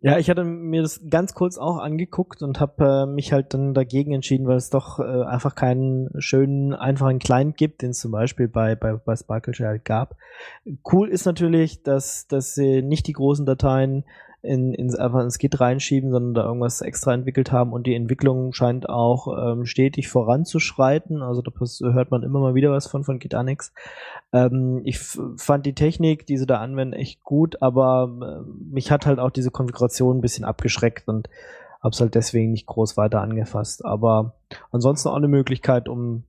Ja, ich hatte mir das ganz kurz auch angeguckt und habe äh, mich halt dann dagegen entschieden, weil es doch äh, einfach keinen schönen, einfachen Client gibt, den es zum Beispiel bei, bei, bei Sparkle halt gab. Cool ist natürlich, dass, dass sie nicht die großen Dateien in, in, einfach ins Git reinschieben, sondern da irgendwas extra entwickelt haben und die Entwicklung scheint auch ähm, stetig voranzuschreiten. Also da hört man immer mal wieder was von von Git Annex. Ähm, ich fand die Technik, die sie da anwenden, echt gut, aber äh, mich hat halt auch diese Konfiguration ein bisschen abgeschreckt und hab's halt deswegen nicht groß weiter angefasst. Aber ansonsten auch eine Möglichkeit, um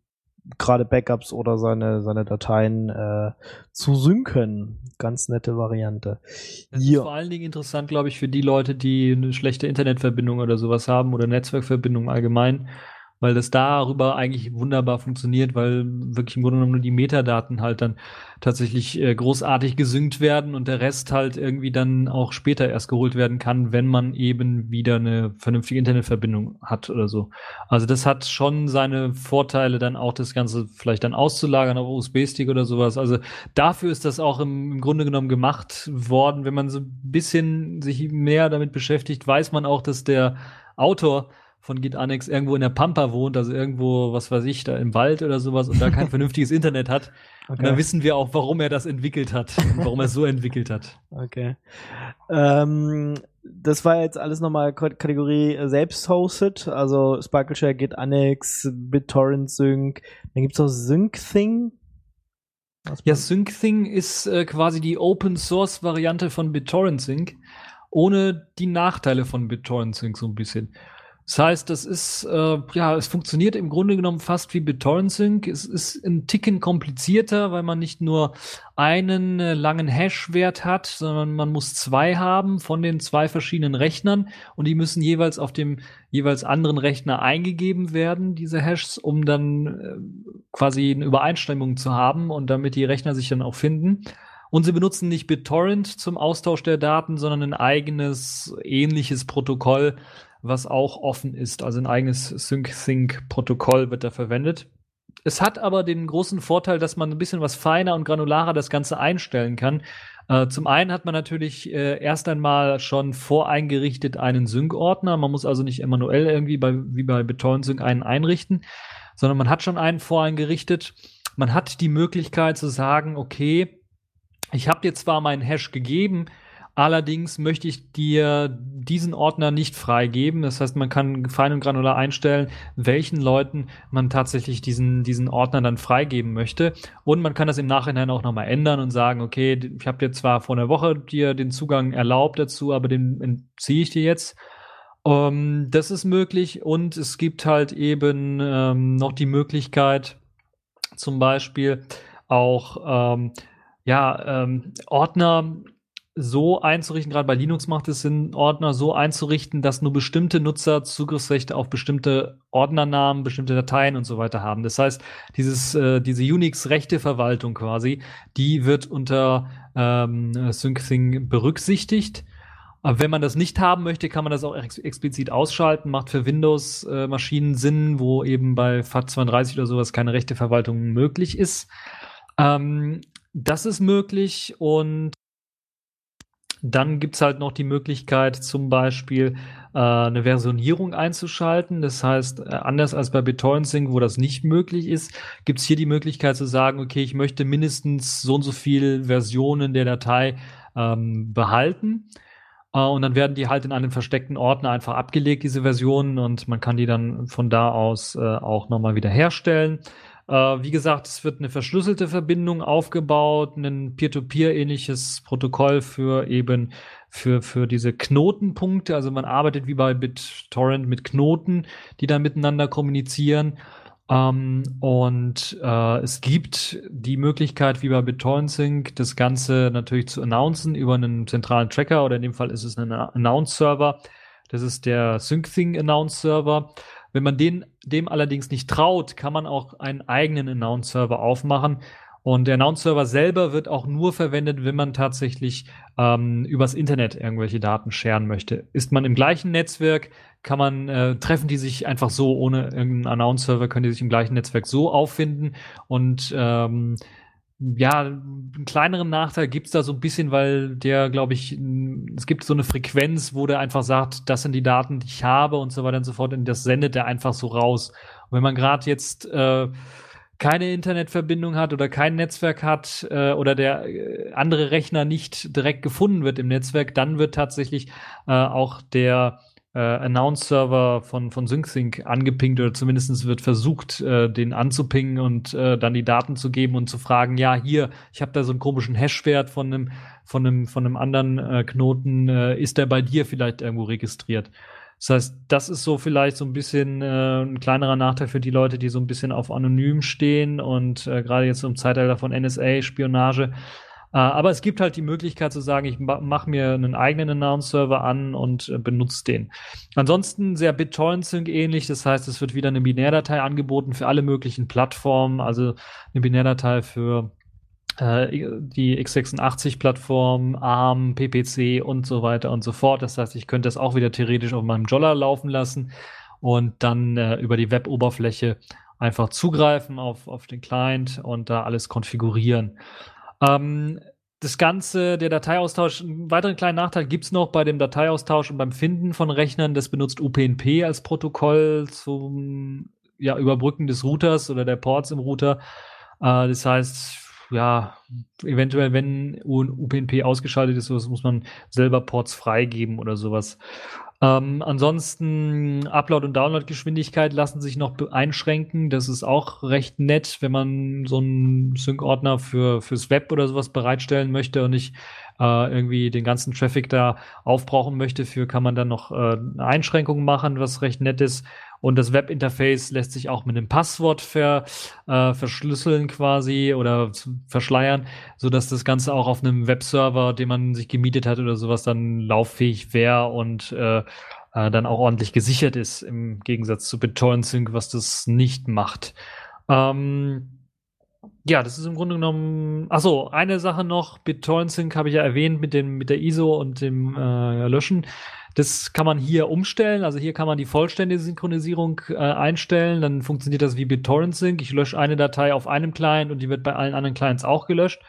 gerade Backups oder seine, seine Dateien äh, zu synken. Ganz nette Variante. Das ja. ist vor allen Dingen interessant, glaube ich, für die Leute, die eine schlechte Internetverbindung oder sowas haben oder Netzwerkverbindung allgemein weil das darüber eigentlich wunderbar funktioniert, weil wirklich im Grunde genommen nur die Metadaten halt dann tatsächlich äh, großartig gesynkt werden und der Rest halt irgendwie dann auch später erst geholt werden kann, wenn man eben wieder eine vernünftige Internetverbindung hat oder so. Also das hat schon seine Vorteile, dann auch das Ganze vielleicht dann auszulagern auf USB-Stick oder sowas. Also dafür ist das auch im, im Grunde genommen gemacht worden. Wenn man so ein bisschen sich mehr damit beschäftigt, weiß man auch, dass der Autor von Git Annex irgendwo in der Pampa wohnt, also irgendwo, was weiß ich, da im Wald oder sowas und da kein *laughs* vernünftiges Internet hat. Okay. Und dann wissen wir auch, warum er das entwickelt hat warum er es so entwickelt hat. Okay. Ähm, das war jetzt alles nochmal Kategorie äh, selbst hosted, also Sparkleshare, Git Annex, BitTorrent Sync. Dann gibt's auch SyncThing. Ja, SyncThing ist äh, quasi die Open Source Variante von BitTorrent Sync, ohne die Nachteile von BitTorrent Sync so ein bisschen. Das heißt, das ist, äh, ja, es funktioniert im Grunde genommen fast wie BitTorrent Sync. Es ist ein Ticken komplizierter, weil man nicht nur einen äh, langen Hash-Wert hat, sondern man muss zwei haben von den zwei verschiedenen Rechnern und die müssen jeweils auf dem jeweils anderen Rechner eingegeben werden, diese Hashes, um dann äh, quasi eine Übereinstimmung zu haben und damit die Rechner sich dann auch finden. Und sie benutzen nicht BitTorrent zum Austausch der Daten, sondern ein eigenes ähnliches Protokoll, was auch offen ist. Also ein eigenes Sync-Sync-Protokoll wird da verwendet. Es hat aber den großen Vorteil, dass man ein bisschen was feiner und granularer das Ganze einstellen kann. Äh, zum einen hat man natürlich äh, erst einmal schon voreingerichtet einen Sync-Ordner. Man muss also nicht manuell irgendwie bei, wie bei BitTorrent Sync einen einrichten, sondern man hat schon einen voreingerichtet. Man hat die Möglichkeit zu sagen, okay, ich habe dir zwar meinen Hash gegeben, Allerdings möchte ich dir diesen Ordner nicht freigeben. Das heißt, man kann fein und granular einstellen, welchen Leuten man tatsächlich diesen, diesen Ordner dann freigeben möchte. Und man kann das im Nachhinein auch nochmal ändern und sagen, okay, ich habe dir zwar vor einer Woche dir den Zugang erlaubt dazu, aber den entziehe ich dir jetzt. Um, ähm, das ist möglich und es gibt halt eben ähm, noch die Möglichkeit, zum Beispiel auch ähm, ja, ähm, Ordner so einzurichten, gerade bei Linux macht es Sinn, Ordner so einzurichten, dass nur bestimmte Nutzer Zugriffsrechte auf bestimmte Ordnernamen, bestimmte Dateien und so weiter haben. Das heißt, dieses, äh, diese Unix-Rechteverwaltung quasi, die wird unter ähm, SyncThing berücksichtigt. Aber wenn man das nicht haben möchte, kann man das auch ex explizit ausschalten. Macht für Windows-Maschinen äh, Sinn, wo eben bei FAT32 oder sowas keine Rechteverwaltung möglich ist. Ähm, das ist möglich und dann gibt's halt noch die Möglichkeit, zum Beispiel äh, eine Versionierung einzuschalten. Das heißt, äh, anders als bei BitTorrent Sync, wo das nicht möglich ist, gibt's hier die Möglichkeit zu sagen, okay, ich möchte mindestens so und so viele Versionen der Datei ähm, behalten. Äh, und dann werden die halt in einem versteckten Ordner einfach abgelegt, diese Versionen, und man kann die dann von da aus äh, auch nochmal wieder herstellen. Äh, wie gesagt, es wird eine verschlüsselte Verbindung aufgebaut, ein Peer-to-Peer-ähnliches Protokoll für eben für, für diese Knotenpunkte. Also man arbeitet wie bei BitTorrent mit Knoten, die dann miteinander kommunizieren. Ähm, und äh, es gibt die Möglichkeit, wie bei BitTorrent Sync, das Ganze natürlich zu announcen über einen zentralen Tracker oder in dem Fall ist es ein Announce-Server. Das ist der SyncThing Announce-Server. Wenn man den, dem allerdings nicht traut, kann man auch einen eigenen Announce-Server aufmachen Und der Announce-Server selber wird auch nur verwendet, wenn man tatsächlich ähm, übers Internet irgendwelche Daten scheren möchte. Ist man im gleichen Netzwerk, kann man, äh, treffen die sich einfach so, ohne irgendeinen Announce-Server, können die sich im gleichen Netzwerk so auffinden und ähm, ja, einen kleineren Nachteil gibt's da so ein bisschen, weil der, glaube ich, es gibt so eine Frequenz, wo der einfach sagt, das sind die Daten, die ich habe und so weiter und so fort, und das sendet er einfach so raus. Und wenn man gerade jetzt äh, keine Internetverbindung hat oder kein Netzwerk hat äh, oder der äh, andere Rechner nicht direkt gefunden wird im Netzwerk, dann wird tatsächlich äh, auch der äh, Announce-Server von, von SyncSync angepingt oder zumindest wird versucht, äh, den anzupingen und äh, dann die Daten zu geben und zu fragen, ja, hier, ich habe da so einen komischen Hashwert von einem, von einem, von einem anderen äh, Knoten, äh, ist der bei dir vielleicht irgendwo registriert? Das heißt, das ist so vielleicht so ein bisschen äh, ein kleinerer Nachteil für die Leute, die so ein bisschen auf anonym stehen und äh, gerade jetzt im Zeitalter von NSA, Spionage, äh, aber es gibt halt die Möglichkeit zu sagen, ich mache mir einen eigenen Announce-Server an und äh, benutze den. Ansonsten sehr BitTorrent-Sync ähnlich, das heißt, es wird wieder eine Binärdatei angeboten für alle möglichen Plattformen, also eine Binärdatei für äh, die x86-Plattform, ARM, PPC und so weiter und so fort. Das heißt, ich könnte das auch wieder theoretisch auf meinem Jolla laufen lassen und dann äh, über die Web-Oberfläche einfach zugreifen auf, auf den Client und da alles konfigurieren. Ähm, das Ganze, der Dateiaustausch, einen weiteren kleinen Nachteil gibt es noch bei dem Dateiaustausch und beim Finden von Rechnern. Das benutzt UPnP als Protokoll zum ja, Überbrücken des Routers oder der Ports im Router. Äh, das heißt, ja, eventuell, wenn UPnP ausgeschaltet ist, muss man selber Ports freigeben oder sowas. Ähm, ansonsten Upload- und Download-Geschwindigkeit lassen sich noch einschränken. Das ist auch recht nett, wenn man so einen Sync-Ordner für, fürs Web oder sowas bereitstellen möchte und nicht äh, irgendwie den ganzen Traffic da aufbrauchen möchte. Für kann man dann noch äh, Einschränkungen machen, was recht nett ist. Und das Webinterface lässt sich auch mit einem Passwort ver, äh, verschlüsseln quasi oder verschleiern, so dass das Ganze auch auf einem Webserver, den man sich gemietet hat oder sowas, dann lauffähig wäre und äh, äh, dann auch ordentlich gesichert ist, im Gegensatz zu BitTorrent Sync, was das nicht macht. Ähm, ja, das ist im Grunde genommen. Achso, eine Sache noch. BitTorrent Sync habe ich ja erwähnt mit dem mit der ISO und dem äh, Löschen. Das kann man hier umstellen. Also hier kann man die vollständige Synchronisierung äh, einstellen. Dann funktioniert das wie BitTorrent Sync. Ich lösche eine Datei auf einem Client und die wird bei allen anderen Clients auch gelöscht.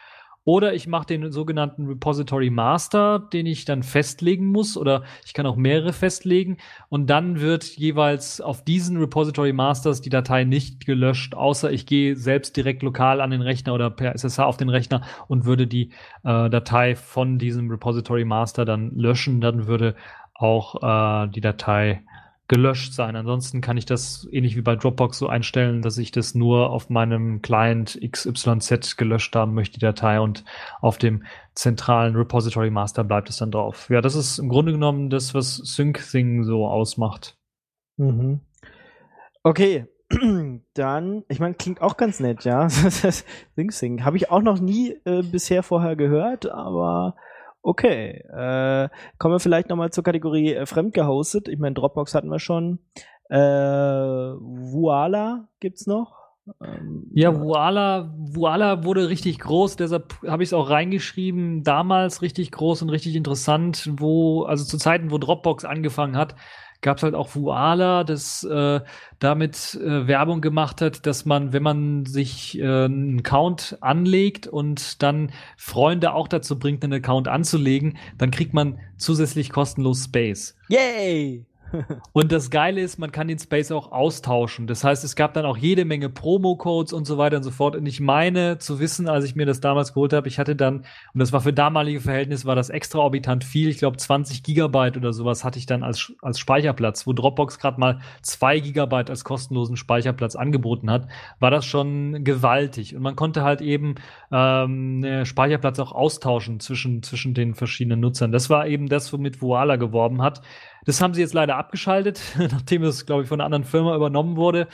Oder ich mache den sogenannten Repository Master, den ich dann festlegen muss, oder ich kann auch mehrere festlegen. Und dann wird jeweils auf diesen Repository Masters die Datei nicht gelöscht, außer ich gehe selbst direkt lokal an den Rechner oder per SSH auf den Rechner und würde die äh, Datei von diesem Repository Master dann löschen. Dann würde auch äh, die Datei gelöscht sein. Ansonsten kann ich das ähnlich wie bei Dropbox so einstellen, dass ich das nur auf meinem Client XYZ gelöscht haben möchte, die Datei, und auf dem zentralen Repository Master bleibt es dann drauf. Ja, das ist im Grunde genommen das, was SyncThing so ausmacht. Mhm. Okay, *clears throat* dann, ich meine, klingt auch ganz nett, ja. *laughs* SyncThing habe ich auch noch nie äh, bisher vorher gehört, aber Okay, äh, kommen wir vielleicht nochmal zur Kategorie äh, fremdgehostet. Ich meine, Dropbox hatten wir schon. Äh, Voila gibt's noch. Ähm, ja, Voila, Voila wurde richtig groß, deshalb habe ich es auch reingeschrieben. Damals richtig groß und richtig interessant, wo, also zu Zeiten, wo Dropbox angefangen hat, gab es halt auch Voila, das äh, damit äh, Werbung gemacht hat, dass man, wenn man sich äh, einen Account anlegt und dann Freunde auch dazu bringt, einen Account anzulegen, dann kriegt man zusätzlich kostenlos Space. Yay! Und das Geile ist, man kann den Space auch austauschen. Das heißt, es gab dann auch jede Menge Promo-Codes und so weiter und so fort. Und ich meine zu wissen, als ich mir das damals geholt habe, ich hatte dann, und das war für damalige Verhältnisse, war das extraorbitant viel. Ich glaube, 20 Gigabyte oder sowas hatte ich dann als, als Speicherplatz. Wo Dropbox gerade mal zwei Gigabyte als kostenlosen Speicherplatz angeboten hat, war das schon gewaltig. Und man konnte halt eben ähm, Speicherplatz auch austauschen zwischen, zwischen den verschiedenen Nutzern. Das war eben das, womit Voila geworben hat. Das haben sie jetzt leider abgeschaltet, *laughs* nachdem es, glaube ich, von einer anderen Firma übernommen wurde.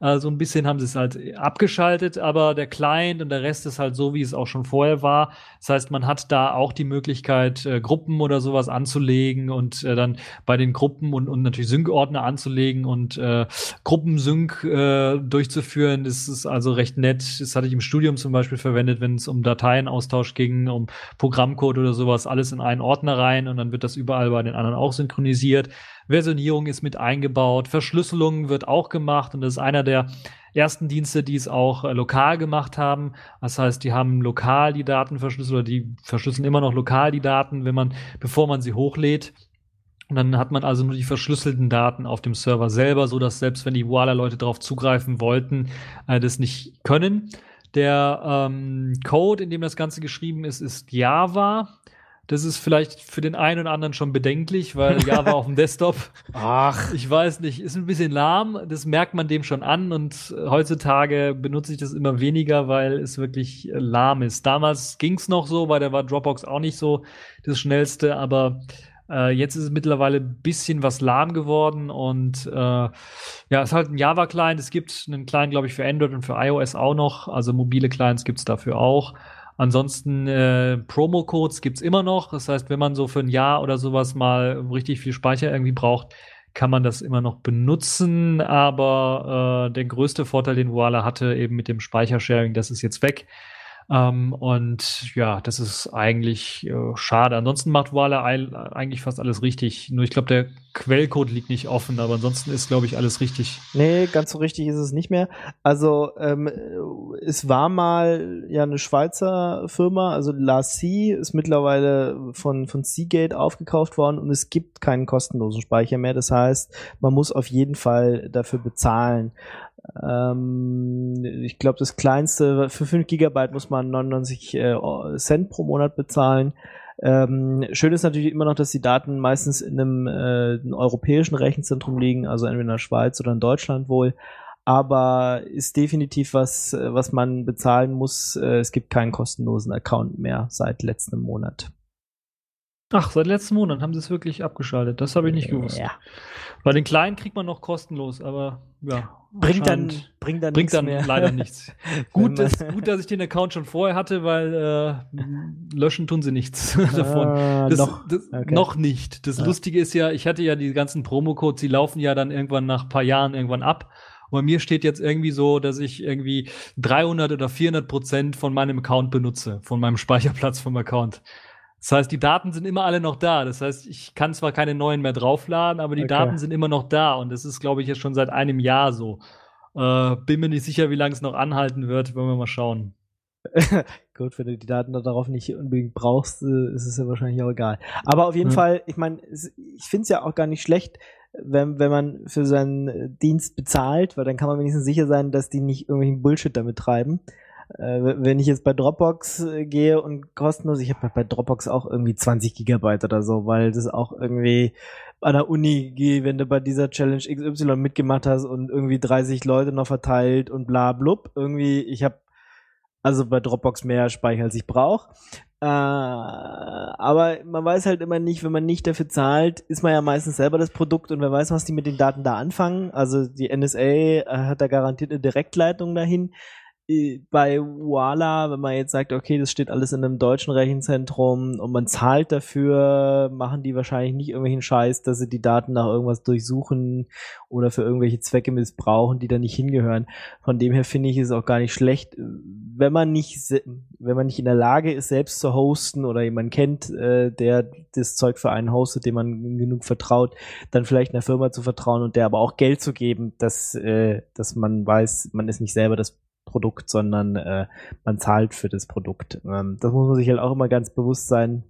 Äh, so ein bisschen haben sie es halt abgeschaltet, aber der Client und der Rest ist halt so, wie es auch schon vorher war. Das heißt, man hat da auch die Möglichkeit, äh, Gruppen oder sowas anzulegen und äh, dann bei den Gruppen und, und natürlich Sync-Ordner anzulegen und äh, Gruppensync äh, durchzuführen. Das ist also recht nett. Das hatte ich im Studium zum Beispiel verwendet, wenn es um Dateienaustausch ging, um Programmcode oder sowas, alles in einen Ordner rein und dann wird das überall bei den anderen auch synchronisiert. Versionierung ist mit eingebaut, Verschlüsselung wird auch gemacht und das ist einer der ersten Dienste, die es auch äh, lokal gemacht haben. Das heißt, die haben lokal die Daten verschlüsselt oder die verschlüsseln immer noch lokal die Daten, wenn man, bevor man sie hochlädt. Und dann hat man also nur die verschlüsselten Daten auf dem Server selber, so dass selbst wenn die Voila-Leute darauf zugreifen wollten, äh, das nicht können. Der ähm, Code, in dem das Ganze geschrieben ist, ist Java. Das ist vielleicht für den einen oder anderen schon bedenklich, weil Java *laughs* auf dem Desktop, Ach, ich weiß nicht, ist ein bisschen lahm. Das merkt man dem schon an und heutzutage benutze ich das immer weniger, weil es wirklich lahm ist. Damals ging's noch so, weil da war Dropbox auch nicht so das schnellste, aber äh, jetzt ist es mittlerweile ein bisschen was lahm geworden und äh, ja, es ist halt ein Java-Client. Es gibt einen Client, glaube ich, für Android und für iOS auch noch. Also mobile Clients gibt's dafür auch. Ansonsten äh, Promo-Codes gibt's immer noch. Das heißt, wenn man so für ein Jahr oder sowas mal richtig viel Speicher irgendwie braucht, kann man das immer noch benutzen. Aber äh, der größte Vorteil, den Voila hatte, eben mit dem Speichersharing, das ist jetzt weg. Ähm, und ja, das ist eigentlich äh, schade. Ansonsten macht Wala eigentlich fast alles richtig. Nur ich glaube, der Quellcode liegt nicht offen, aber ansonsten ist, glaube ich, alles richtig. Nee, ganz so richtig ist es nicht mehr. Also ähm, es war mal ja eine Schweizer Firma, also La C ist mittlerweile von, von Seagate aufgekauft worden und es gibt keinen kostenlosen Speicher mehr. Das heißt, man muss auf jeden Fall dafür bezahlen. Ähm, ich glaube, das kleinste, für 5 Gigabyte muss man 99 äh, Cent pro Monat bezahlen. Ähm, schön ist natürlich immer noch, dass die Daten meistens in einem, äh, einem europäischen Rechenzentrum liegen, also entweder in der Schweiz oder in Deutschland wohl. Aber ist definitiv was, äh, was man bezahlen muss. Äh, es gibt keinen kostenlosen Account mehr seit letztem Monat. Ach, seit letztem Monat haben sie es wirklich abgeschaltet. Das habe ich nicht gewusst. Ja. Bei den kleinen kriegt man noch kostenlos, aber ja. Bringt dann, bringt dann, bringt dann mehr. leider nichts. *laughs* Gut, dass, gut, dass ich den Account schon vorher hatte, weil äh, löschen tun sie nichts *laughs* davon. Ah, Das, noch. das, Okay. noch nicht. Das Ja. Lustige ist ja, ich hatte ja die ganzen Promo-Codes, die laufen ja dann irgendwann nach ein paar Jahren irgendwann ab. Und bei mir steht jetzt irgendwie so, dass ich irgendwie 300 oder 400 Prozent von meinem Account benutze, von meinem Speicherplatz vom Account. Das heißt, die Daten sind immer alle noch da. Das heißt, ich kann zwar keine neuen mehr draufladen, aber die Okay. Daten sind immer noch da. Und das ist, glaube ich, jetzt schon seit einem Jahr so. Äh, bin mir nicht sicher, wie lange es noch anhalten wird. Wollen wir mal schauen. *laughs* Gut, wenn du die Daten darauf nicht unbedingt brauchst, äh, ist es ja wahrscheinlich auch egal. Aber auf jeden Ja. Fall, ich meine, ich finde es ja auch gar nicht schlecht, wenn, wenn man für seinen äh, Dienst bezahlt, weil dann kann man wenigstens sicher sein, dass die nicht irgendwelchen Bullshit damit treiben. Äh, wenn ich jetzt bei Dropbox äh, gehe und kostenlos, ich habe bei Dropbox auch irgendwie 20 Gigabyte oder so, weil das auch irgendwie an der Uni, gehe, wenn du bei dieser Challenge XY mitgemacht hast und irgendwie 30 Leute noch verteilt und bla blub, irgendwie, ich habe also bei Dropbox mehr Speicher, als ich brauche. Äh, aber man weiß halt immer nicht, wenn man nicht dafür zahlt, ist man ja meistens selber das Produkt und wer weiß, was die mit den Daten da anfangen. Also die NSA äh, hat da garantiert eine Direktleitung dahin. Bei Voila, wenn man jetzt sagt, okay, das steht alles in einem deutschen Rechenzentrum und man zahlt dafür, machen die wahrscheinlich nicht irgendwelchen Scheiß, dass sie die Daten nach irgendwas durchsuchen oder für irgendwelche Zwecke missbrauchen, die da nicht hingehören. Von dem her finde ich es auch gar nicht schlecht, wenn man nicht, wenn man nicht in der Lage ist, selbst zu hosten oder jemanden kennt, äh, der das Zeug für einen hostet, dem man genug vertraut, dann vielleicht einer Firma zu vertrauen und der aber auch Geld zu geben, dass, äh, dass man weiß, man ist nicht selber das Produkt, sondern äh, man zahlt für das Produkt. Ähm, das muss man sich halt auch immer ganz bewusst sein.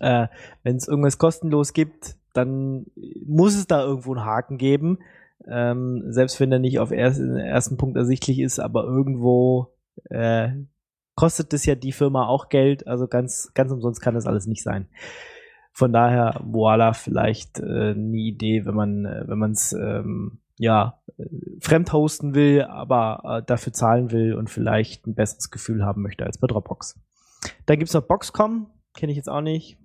Äh, Wenn es irgendwas kostenlos gibt, dann muss es da irgendwo einen Haken geben. Ähm, selbst wenn er nicht auf erst, den ersten Punkt ersichtlich ist, aber irgendwo äh, kostet es ja die Firma auch Geld, also ganz, ganz umsonst kann das alles nicht sein. Von daher, voila, vielleicht äh, eine Idee, wenn man, äh, es ähm, ja äh, fremd hosten will, aber äh, dafür zahlen will und vielleicht ein besseres Gefühl haben möchte als bei Dropbox. Dann gibt's noch Boxcom, kenne ich jetzt auch nicht.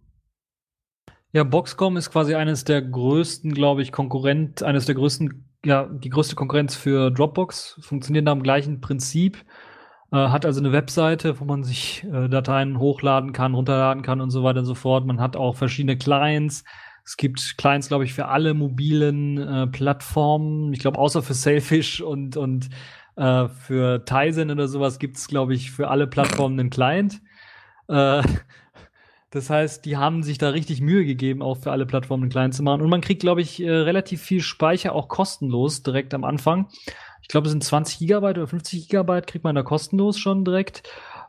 Ja, Boxcom ist quasi eines der größten, glaube ich, Konkurrent, eines der größten ja die größte Konkurrenz für Dropbox, funktioniert nach dem gleichen Prinzip, äh, hat also eine Webseite, wo man sich äh, Dateien hochladen kann, runterladen kann und so weiter und so fort. Man hat auch verschiedene Clients. Es gibt Clients, glaube ich, für alle mobilen äh, Plattformen. Ich glaube, außer für Sailfish und, und äh, für Tizen oder sowas gibt es, glaube ich, für alle Plattformen einen Client. Äh, *laughs* das heißt, die haben sich da richtig Mühe gegeben, auch für alle Plattformen einen Client zu machen. Und man kriegt, glaube ich, äh, relativ viel Speicher auch kostenlos direkt am Anfang. Ich glaube, es sind 20 Gigabyte oder 50 Gigabyte kriegt man da kostenlos schon direkt.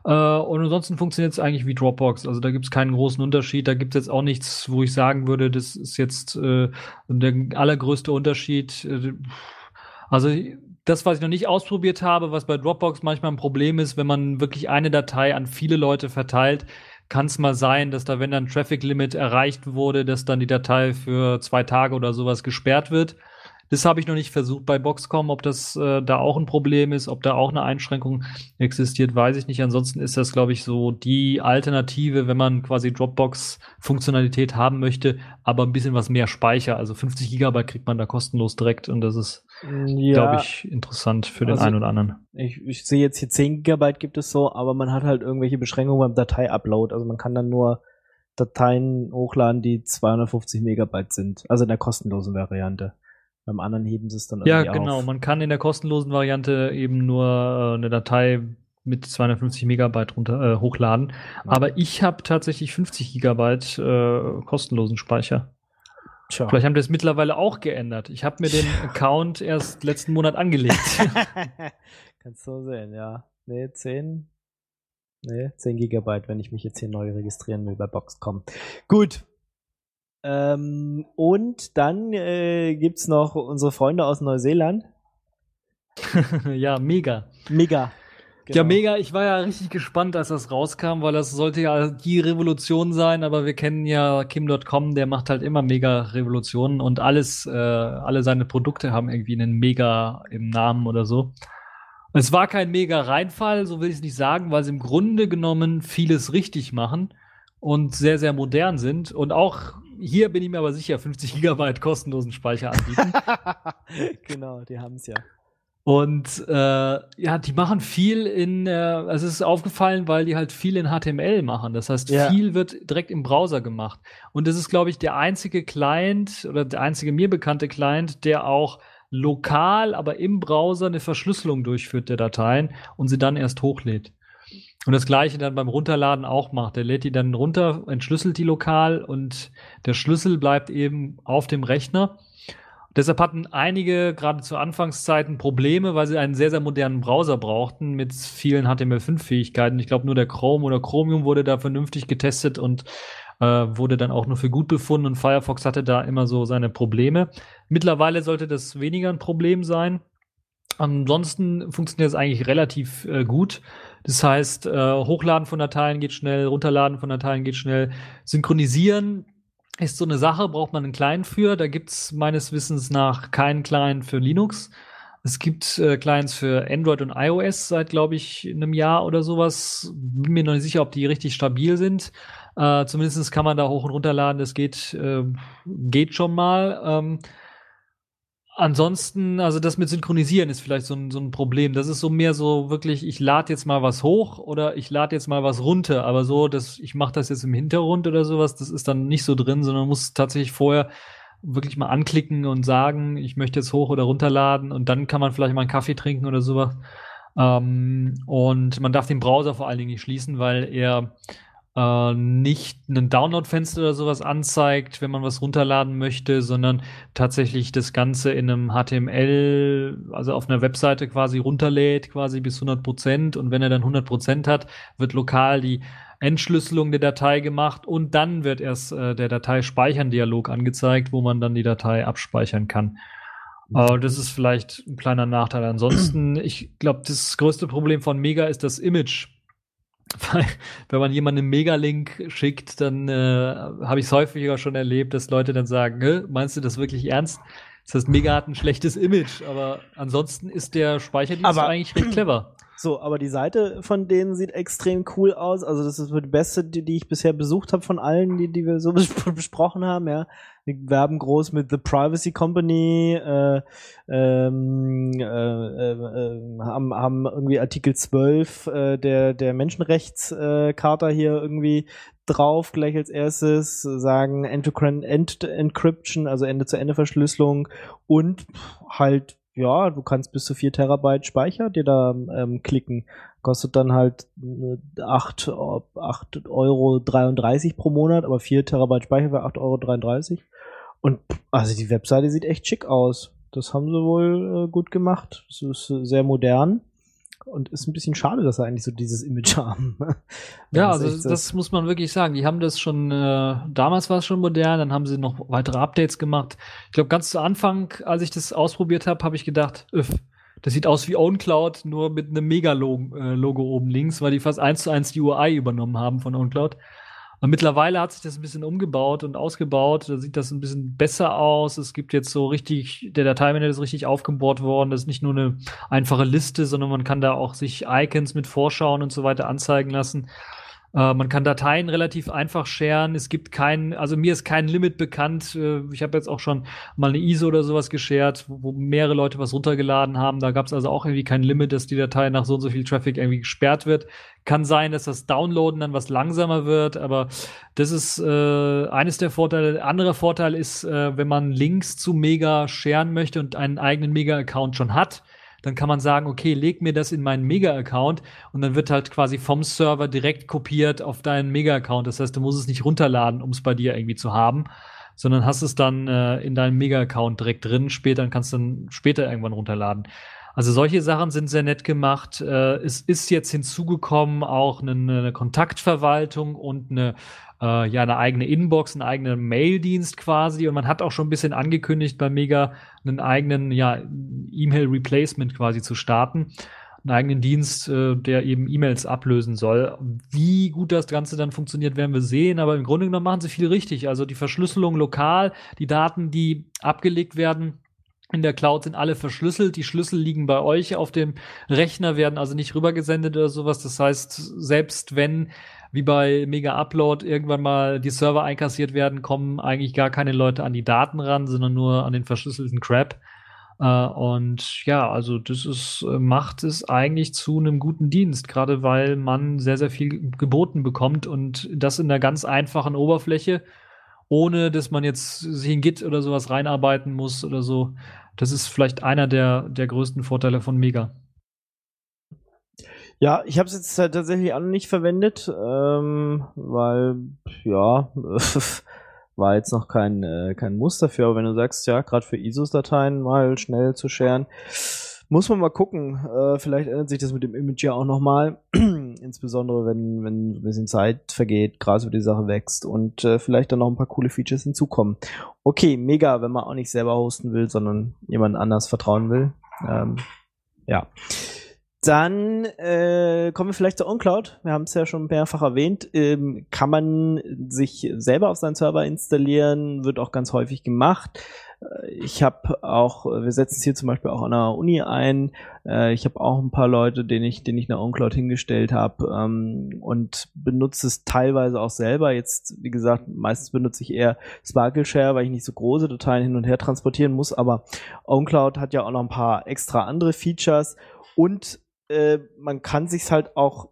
Äh, und ansonsten funktioniert es eigentlich wie Dropbox. Also da gibt es keinen großen Unterschied. Da gibt es jetzt auch nichts, wo ich sagen würde, das ist jetzt äh, der allergrößte Unterschied. Äh, also das, was ich noch nicht ausprobiert habe, was bei Dropbox manchmal ein Problem ist, wenn man wirklich eine Datei an viele Leute verteilt, kann es mal sein, dass da, wenn dann Traffic Limit erreicht wurde, dass dann die Datei für zwei Tage oder sowas gesperrt wird. Das habe ich noch nicht versucht bei Boxcom, ob das äh, da auch ein Problem ist, ob da auch eine Einschränkung existiert, weiß ich nicht. Ansonsten ist das, glaube ich, so die Alternative, wenn man quasi Dropbox-Funktionalität haben möchte, aber ein bisschen was mehr Speicher. Also 50 Gigabyte kriegt man da kostenlos direkt und das ist, ja, glaube ich, interessant für den also einen oder anderen. Ich, ich sehe jetzt hier 10 Gigabyte gibt es so, aber man hat halt irgendwelche Beschränkungen beim Datei-Upload. Also man kann dann nur Dateien hochladen, die 250 Megabyte sind. Also in der kostenlosen Variante. Beim anderen heben sie es dann Ja, irgendwie genau. auf. Man kann in der kostenlosen Variante eben nur äh, eine Datei mit 250 Megabyte runter, äh, hochladen. Aber ich habe tatsächlich 50 Gigabyte äh, kostenlosen Speicher. Tja. Vielleicht haben die es mittlerweile auch geändert. Ich habe mir den *laughs* Account erst letzten Monat angelegt. *laughs* Kannst du sehen, ja. Nee, 10. Nee, 10 Gigabyte, wenn ich mich jetzt hier neu registrieren will bei Boxcom. Gut. Ähm, und dann äh, gibt's noch unsere Freunde aus Neuseeland. *laughs* ja, mega. Mega. Ja, Genau. mega. Ich war ja richtig gespannt, als das rauskam, weil das sollte ja die Revolution sein, aber wir kennen ja Kim.com, der macht halt immer mega Revolutionen und alles, äh, alle seine Produkte haben irgendwie einen Mega im Namen oder so. Es war kein mega Reinfall, so will ich es nicht sagen, weil sie im Grunde genommen vieles richtig machen und sehr, sehr modern sind und auch hier bin ich mir aber sicher, 50 Gigabyte kostenlosen Speicher anbieten. *laughs* genau, die haben's ja. Und äh, ja, die machen viel in, äh, also es ist aufgefallen, weil die halt viel in HTML machen. Das heißt, Ja. viel wird direkt im Browser gemacht. Und das ist, glaube ich, der einzige Client oder der einzige mir bekannte Client, der auch lokal, aber im Browser eine Verschlüsselung durchführt der Dateien und sie dann erst hochlädt. Und das gleiche dann beim Runterladen auch macht. Der lädt die dann runter, entschlüsselt die lokal und der Schlüssel bleibt eben auf dem Rechner. Deshalb hatten einige gerade zu Anfangszeiten Probleme, weil sie einen sehr, sehr modernen Browser brauchten mit vielen HTML5-Fähigkeiten. Ich glaube, nur der Chrome oder Chromium wurde da vernünftig getestet und äh, wurde dann auch nur für gut befunden und Firefox hatte da immer so seine Probleme. Mittlerweile sollte das weniger ein Problem sein. Ansonsten funktioniert es eigentlich relativ äh, gut. Das heißt, äh, Hochladen von Dateien geht schnell, Runterladen von Dateien geht schnell. Synchronisieren ist so eine Sache, braucht man einen Client für. Da gibt's meines Wissens nach keinen Client für Linux. Es gibt äh, Clients für Android und iOS seit, glaube ich, einem Jahr oder sowas. Bin mir noch nicht sicher, ob die richtig stabil sind. Äh, zumindest kann man da hoch und runterladen. Das geht, äh, geht schon mal. Ähm, ansonsten, also das mit Synchronisieren ist vielleicht so ein, so ein Problem. Das ist so mehr so wirklich, ich lade jetzt mal was hoch oder ich lade jetzt mal was runter. Aber so, dass ich mache das jetzt im Hintergrund oder sowas, das ist dann nicht so drin, sondern muss tatsächlich vorher wirklich mal anklicken und sagen, ich möchte jetzt hoch oder runterladen und dann kann man vielleicht mal einen Kaffee trinken oder sowas. Ähm, und man darf den Browser vor allen Dingen nicht schließen, weil er äh, nicht ein Download-Fenster oder sowas anzeigt, wenn man was runterladen möchte, sondern tatsächlich das Ganze in einem HTML, also auf einer Webseite quasi runterlädt, quasi bis 100 Prozent. Und wenn er dann 100 Prozent hat, wird lokal die Entschlüsselung der Datei gemacht und dann wird erst äh, der Datei-Speichern-Dialog angezeigt, wo man dann die Datei abspeichern kann. Äh, das ist vielleicht ein kleiner Nachteil. Ansonsten, ich glaube, das größte Problem von Mega ist das Image. Weil, wenn man jemanden einen Megalink schickt, dann äh, habe ich es häufiger schon erlebt, dass Leute dann sagen, "Hä, meinst du das wirklich ernst? Das heißt, Mega hat ein schlechtes Image, aber ansonsten ist der Speicherdienst Aber- eigentlich recht clever. *clears throat* So, aber die Seite von denen sieht extrem cool aus. Also das ist die beste, die, die ich bisher besucht habe von allen, die, die wir so *laughs* bes- besprochen haben. Ja, wir werben groß mit The Privacy Company, äh, ähm, äh, äh, äh, haben, haben irgendwie Artikel 12 äh, der der Menschenrechtscharta äh, hier irgendwie drauf gleich als erstes sagen End-to-End End Encryption, also Ende-zu-Ende-Verschlüsselung und halt ja, du kannst bis zu 4 Terabyte Speicher dir da ähm, klicken. Kostet dann halt äh, 8, 8 Euro 33 pro Monat, aber 4 Terabyte Speicher für 8 Euro 33. Und also die Webseite sieht echt schick aus. Das haben sie wohl äh, gut gemacht. Es ist äh, sehr modern und ist ein bisschen schade, dass sie eigentlich so dieses Image *laughs* haben. Ja, Das also echt das, muss man wirklich sagen. Die haben das schon, äh, damals war es schon modern, dann haben sie noch weitere Updates gemacht. Ich glaube, ganz zu Anfang, als ich das ausprobiert habe, habe ich gedacht, öff, das sieht aus wie OwnCloud, nur mit einem Mega-Logo äh, oben links, weil die fast eins zu eins die UI übernommen haben von OwnCloud. Und mittlerweile hat sich das ein bisschen umgebaut und ausgebaut. Da sieht das ein bisschen besser aus. Es gibt jetzt so richtig, der Dateimanager ist richtig aufgebohrt worden. Das ist nicht nur eine einfache Liste, sondern man kann da auch sich Icons mit Vorschauen und so weiter anzeigen lassen. Äh, man kann Dateien relativ einfach sharen. Es gibt kein, also mir ist kein Limit bekannt. Äh, ich habe jetzt auch schon mal eine ISO oder sowas geshared, wo, wo mehrere Leute was runtergeladen haben. Da gab es also auch irgendwie kein Limit, dass die Datei nach so und so viel Traffic irgendwie gesperrt wird. Kann sein, dass das Downloaden dann was langsamer wird, aber das ist äh, eines der Vorteile. Der andere Vorteil ist, äh, wenn man Links zu Mega sharen möchte und einen eigenen Mega-Account schon hat, dann kann man sagen, okay, leg mir das in meinen Mega-Account und dann wird halt quasi vom Server direkt kopiert auf deinen Mega-Account. Das heißt, du musst es nicht runterladen, um es bei dir irgendwie zu haben, sondern hast es dann äh, in deinem Mega-Account direkt drin. Später dann kannst du dann später irgendwann runterladen. Also solche Sachen sind sehr nett gemacht. Äh, es ist jetzt hinzugekommen auch eine, eine Kontaktverwaltung und eine äh, ja eine eigene Inbox, einen eigenen Maildienst quasi und man hat auch schon ein bisschen angekündigt bei Mega einen eigenen ja E-Mail Replacement quasi zu starten, einen eigenen Dienst, äh, der eben E-Mails ablösen soll. Wie gut das Ganze dann funktioniert, werden wir sehen, aber im Grunde genommen machen sie viel richtig. Also die Verschlüsselung lokal, die Daten, die abgelegt werden, in der Cloud sind alle verschlüsselt. Die Schlüssel liegen bei euch auf dem Rechner, werden also nicht rübergesendet oder sowas. Das heißt, selbst wenn wie bei Mega Upload irgendwann mal die Server einkassiert werden, kommen eigentlich gar keine Leute an die Daten ran, sondern nur an den verschlüsselten Crap. Äh, und ja, also das ist, äh, macht es eigentlich zu einem guten Dienst, gerade weil man sehr, sehr viel geboten bekommt und das in einer ganz einfachen Oberfläche, ohne dass man jetzt sich in Git oder sowas reinarbeiten muss oder so. Das ist vielleicht einer der, der größten Vorteile von Mega. Ja, ich habe es jetzt halt tatsächlich auch nicht verwendet, ähm, weil ja *laughs* war jetzt noch kein äh, kein Muss dafür. Aber wenn du sagst, ja, gerade für ISOs-Dateien mal schnell zu scheren, muss man mal gucken. Äh, vielleicht ändert sich das mit dem Image ja auch noch mal, *clears throat* insbesondere wenn wenn ein bisschen Zeit vergeht, Gras über die Sache wächst und äh, vielleicht dann noch ein paar coole Features hinzukommen. Okay, mega, wenn man auch nicht selber hosten will, sondern jemand anders vertrauen will. Ähm, ja. Dann äh, kommen wir vielleicht zu OnCloud. Wir haben es ja schon mehrfach erwähnt. Ähm, kann man sich selber auf seinen Server installieren, wird auch ganz häufig gemacht. Äh, Ich habe auch, wir setzen es hier zum Beispiel auch an der Uni ein. Äh, Ich habe auch ein paar Leute, denen ich, denen ich eine OnCloud hingestellt habe ähm, und benutze es teilweise auch selber. Jetzt, wie gesagt, meistens benutze ich eher Sparkle Share, weil ich nicht so große Dateien hin und her transportieren muss. Aber OnCloud hat ja auch noch ein paar extra andere Features und äh, man kann sich's halt auch,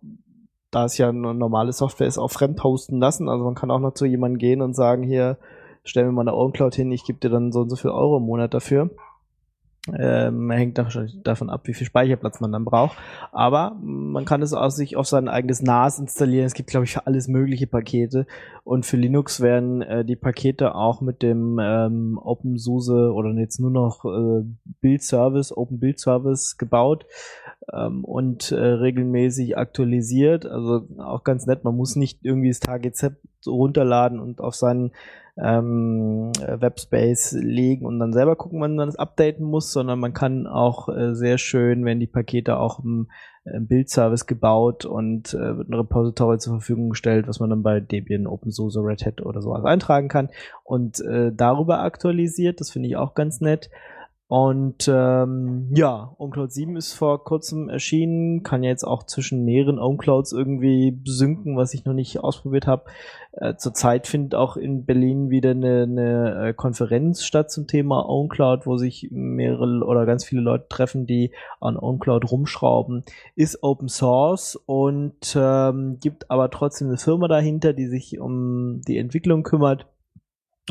da es ja eine normale Software ist, auch fremd hosten lassen. Also man kann auch noch zu jemandem gehen und sagen, hier, stell mir mal eine OwnCloud hin, ich gebe dir dann so und so viel Euro im Monat dafür. Ähm, hängt davon ab, wie viel Speicherplatz man dann braucht. Aber man kann es auch sich auf sein eigenes NAS installieren. Es gibt, glaube ich, für alles mögliche Pakete. Und für Linux werden äh, die Pakete auch mit dem ähm, OpenSUSE oder jetzt nur noch äh, Build Service, Open Build Service gebaut ähm, und äh, regelmäßig aktualisiert. Also auch ganz nett. Man muss nicht irgendwie das TGZ runterladen und auf seinen ähm, Webspace legen und dann selber gucken, wann man das updaten muss, sondern man kann auch äh, sehr schön, wenn die Pakete auch im, im Bildservice gebaut und äh, wird ein Repository zur Verfügung gestellt, was man dann bei Debian, OpenSUSE, Red Hat oder sowas eintragen kann und äh, darüber aktualisiert. Das finde ich auch ganz nett. Und ähm, ja, OwnCloud 7 ist vor kurzem erschienen, kann jetzt auch zwischen mehreren OwnClouds irgendwie synken, was ich noch nicht ausprobiert habe. Äh, zurzeit findet auch in Berlin wieder eine, eine äh, Konferenz statt zum Thema OwnCloud, wo sich mehrere oder ganz viele Leute treffen, die an OwnCloud rumschrauben. Ist Open Source und ähm, gibt aber trotzdem eine Firma dahinter, die sich um die Entwicklung kümmert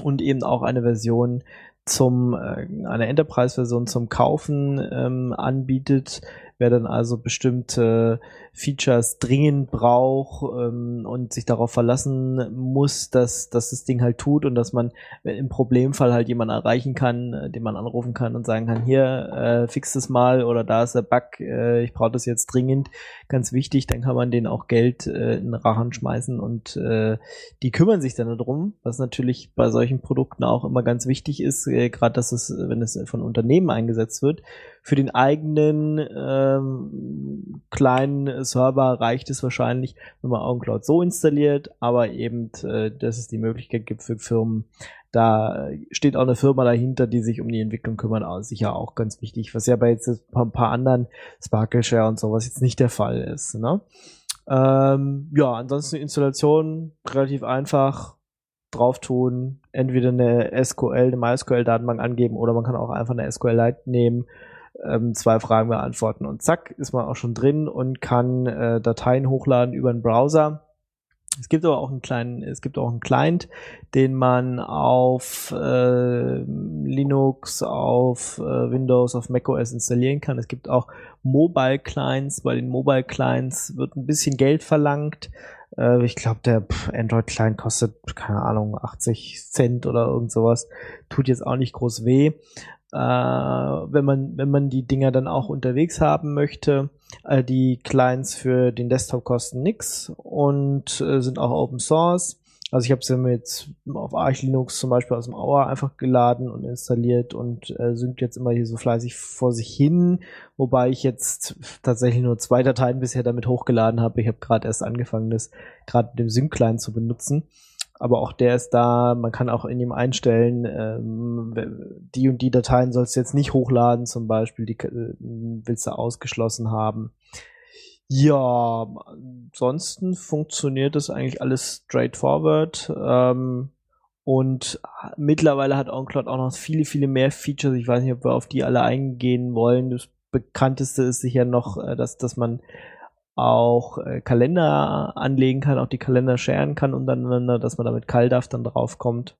und eben auch eine Version zum äh, eine Enterprise-Version zum Kaufen ähm, anbietet, wer dann also bestimmte Features dringend braucht ähm, und sich darauf verlassen muss, dass, dass das Ding halt tut und dass man im Problemfall halt jemanden erreichen kann, äh, den man anrufen kann und sagen kann, hier, äh, fix das mal oder da ist der Bug, äh, ich brauche das jetzt dringend. Ganz wichtig, dann kann man denen auch Geld äh, in den Rachen schmeißen und äh, die kümmern sich dann darum, was natürlich bei solchen Produkten auch immer ganz wichtig ist, äh, gerade dass es, wenn es von Unternehmen eingesetzt wird, für den eigenen ähm, kleinen Server reicht es wahrscheinlich, wenn man OwnCloud so installiert, aber eben, äh, dass es die Möglichkeit gibt für Firmen, da steht auch eine Firma dahinter, die sich um die Entwicklung kümmert, also sicher auch ganz wichtig, was ja bei jetzt ein paar anderen Sparkle Share und sowas jetzt nicht der Fall ist. Ne? Ähm, ja, ansonsten Installation relativ einfach drauf tun, entweder eine SQL, eine MySQL-Datenbank angeben oder man kann auch einfach eine SQL-Lite nehmen ähm, zwei Fragen beantworten und zack, ist man auch schon drin und kann äh, Dateien hochladen über den Browser. Es gibt aber auch einen kleinen, es gibt auch einen Client, den man auf äh, Linux, auf äh, Windows, auf macOS installieren kann. Es gibt auch Mobile Clients. Bei den Mobile Clients wird ein bisschen Geld verlangt. Äh, ich glaube, der Android Client kostet keine Ahnung 80 Cent oder irgend sowas. Tut jetzt auch nicht groß weh äh, wenn man wenn man die Dinger dann auch unterwegs haben möchte. Äh, die Clients für den Desktop kosten nix und äh, sind auch Open Source. Also ich habe sie mir jetzt auf Arch Linux zum Beispiel aus dem Auer einfach geladen und installiert und äh, synkt jetzt immer hier so fleißig vor sich hin, wobei ich jetzt tatsächlich nur zwei Dateien bisher damit hochgeladen habe. Ich habe gerade erst angefangen, das gerade mit dem Sync-Client zu benutzen aber auch der ist da. Man kann auch in ihm einstellen, ähm, die und die Dateien sollst du jetzt nicht hochladen, zum Beispiel, die äh, willst du ausgeschlossen haben. Ja, ansonsten funktioniert das eigentlich alles straightforward. Ähm, und mittlerweile hat OnCloud auch noch viele, viele mehr Features. Ich weiß nicht, ob wir auf die alle eingehen wollen. Das bekannteste ist sicher noch, äh, dass, dass man auch äh, Kalender anlegen kann, auch die Kalender sharen kann untereinander, dass man damit CalDAV dann draufkommt.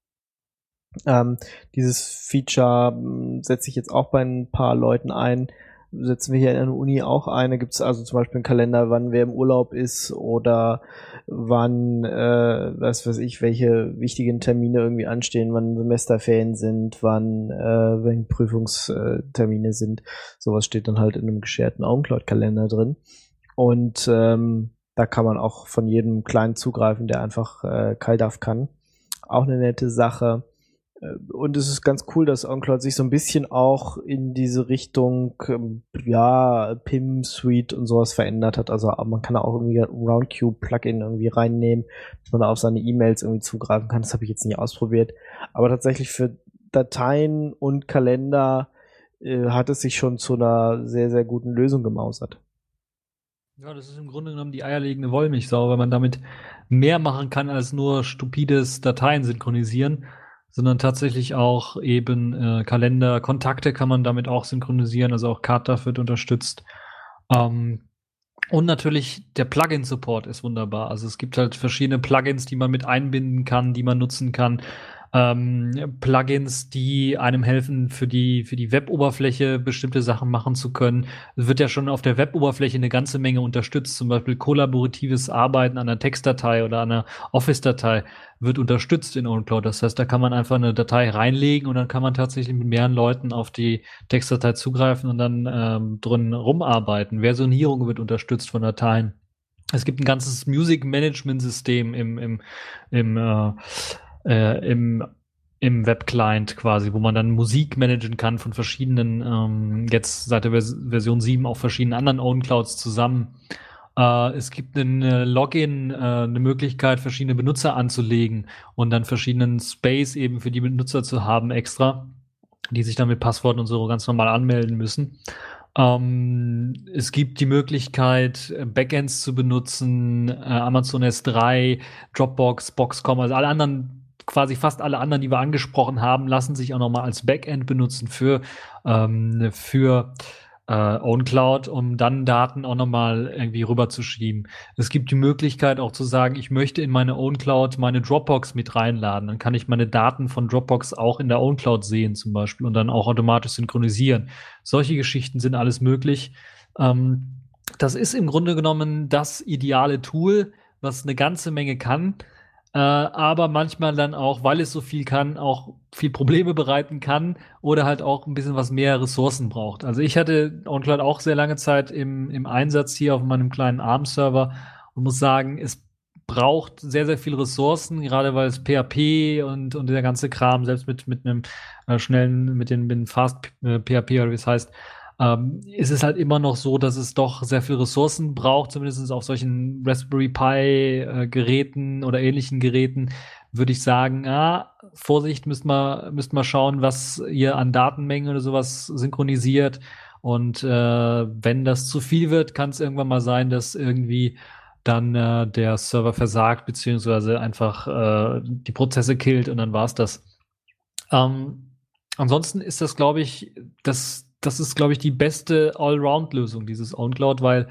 Ähm, dieses Feature hm, setze ich jetzt auch bei ein paar Leuten ein. Setzen wir hier in der Uni auch ein. Gibt es also zum Beispiel einen Kalender, wann wer im Urlaub ist oder wann, äh, was weiß ich, welche wichtigen Termine irgendwie anstehen, wann Semesterferien sind, wann äh, wenn Prüfungstermine sind. Sowas steht dann halt in einem gescherten OwnCloud-Kalender drin. Und ähm, da kann man auch von jedem Client zugreifen, der einfach äh, CalDAV kann. Auch eine nette Sache. Äh, und es ist ganz cool, dass OnCloud sich so ein bisschen auch in diese Richtung, ähm, ja, PIM Suite und sowas verändert hat. Also man kann auch irgendwie Roundcube Plugin irgendwie reinnehmen, dass man da auf seine E-Mails irgendwie zugreifen kann. Das habe ich jetzt nicht ausprobiert. Aber tatsächlich für Dateien und Kalender äh, hat es sich schon zu einer sehr, sehr guten Lösung gemausert. Ja, das ist im Grunde genommen die eierlegende Wollmilchsau, weil man damit mehr machen kann als nur stupides Dateien synchronisieren, sondern tatsächlich auch eben äh, Kalender, Kontakte kann man damit auch synchronisieren, also auch CardDAV wird unterstützt. Ähm, und natürlich der Plugin-Support ist wunderbar. Also es gibt halt verschiedene Plugins, die man mit einbinden kann, die man nutzen kann ähm, Plugins, die einem helfen, für die, für die Web-Oberfläche bestimmte Sachen machen zu können. Es wird ja schon auf der Web-Oberfläche eine ganze Menge unterstützt. Zum Beispiel kollaboratives Arbeiten an einer Textdatei oder einer Office-Datei wird unterstützt in OwnCloud. Das heißt, da kann man einfach eine Datei reinlegen und dann kann man tatsächlich mit mehreren Leuten auf die Textdatei zugreifen und dann ähm, drin rumarbeiten. Versionierung wird unterstützt von Dateien. Es gibt ein ganzes Music Management System im, im, im äh, äh, im, im Webclient quasi, wo man dann Musik managen kann von verschiedenen, ähm, jetzt seit der Vers Version 7 auch verschiedenen anderen Own-Clouds zusammen. Äh, es gibt ein Login, äh, eine Möglichkeit, verschiedene Benutzer anzulegen und dann verschiedenen Space eben für die Benutzer zu haben extra. die sich dann mit Passworten und so ganz normal anmelden müssen. Ähm, es gibt die Möglichkeit, Backends zu benutzen, äh, Amazon S3, Dropbox, Boxcom, also alle anderen, quasi fast alle anderen, die wir angesprochen haben, lassen sich auch nochmal als Backend benutzen für, ähm, für äh, OwnCloud, um dann Daten auch nochmal irgendwie rüberzuschieben. Es gibt die Möglichkeit auch zu sagen, ich möchte in meine OwnCloud meine Dropbox mit reinladen. Dann kann ich meine Daten von Dropbox auch in der OwnCloud sehen zum Beispiel und dann auch automatisch synchronisieren. Solche Geschichten sind alles möglich. Ähm, das ist im Grunde genommen das ideale Tool, was eine ganze Menge kann äh, aber manchmal dann auch, weil es so viel kann, auch viel Probleme bereiten kann oder halt auch ein bisschen was mehr Ressourcen braucht. Also ich hatte OnCloud auch sehr lange Zeit im, im Einsatz hier auf meinem kleinen ARM-Server und muss sagen, es braucht sehr, sehr viel Ressourcen, gerade weil es PHP und, und der ganze Kram, selbst mit, mit einem äh, schnellen, mit den, mit Fast äh, PHP oder wie es heißt, ähm, ist es halt immer noch so, dass es doch sehr viel Ressourcen braucht, zumindest auf solchen Raspberry Pi-Geräten äh, oder ähnlichen Geräten, würde ich sagen, ah, Vorsicht, müsst mal, müsst mal schauen, was ihr an Datenmengen oder sowas synchronisiert. Und äh, wenn das zu viel wird, kann es irgendwann mal sein, dass irgendwie dann äh, der Server versagt, beziehungsweise einfach äh, die Prozesse killt und dann war's das. Ähm, ansonsten ist das, glaube ich, das das ist, glaube ich, die beste Allround-Lösung, dieses OwnCloud, weil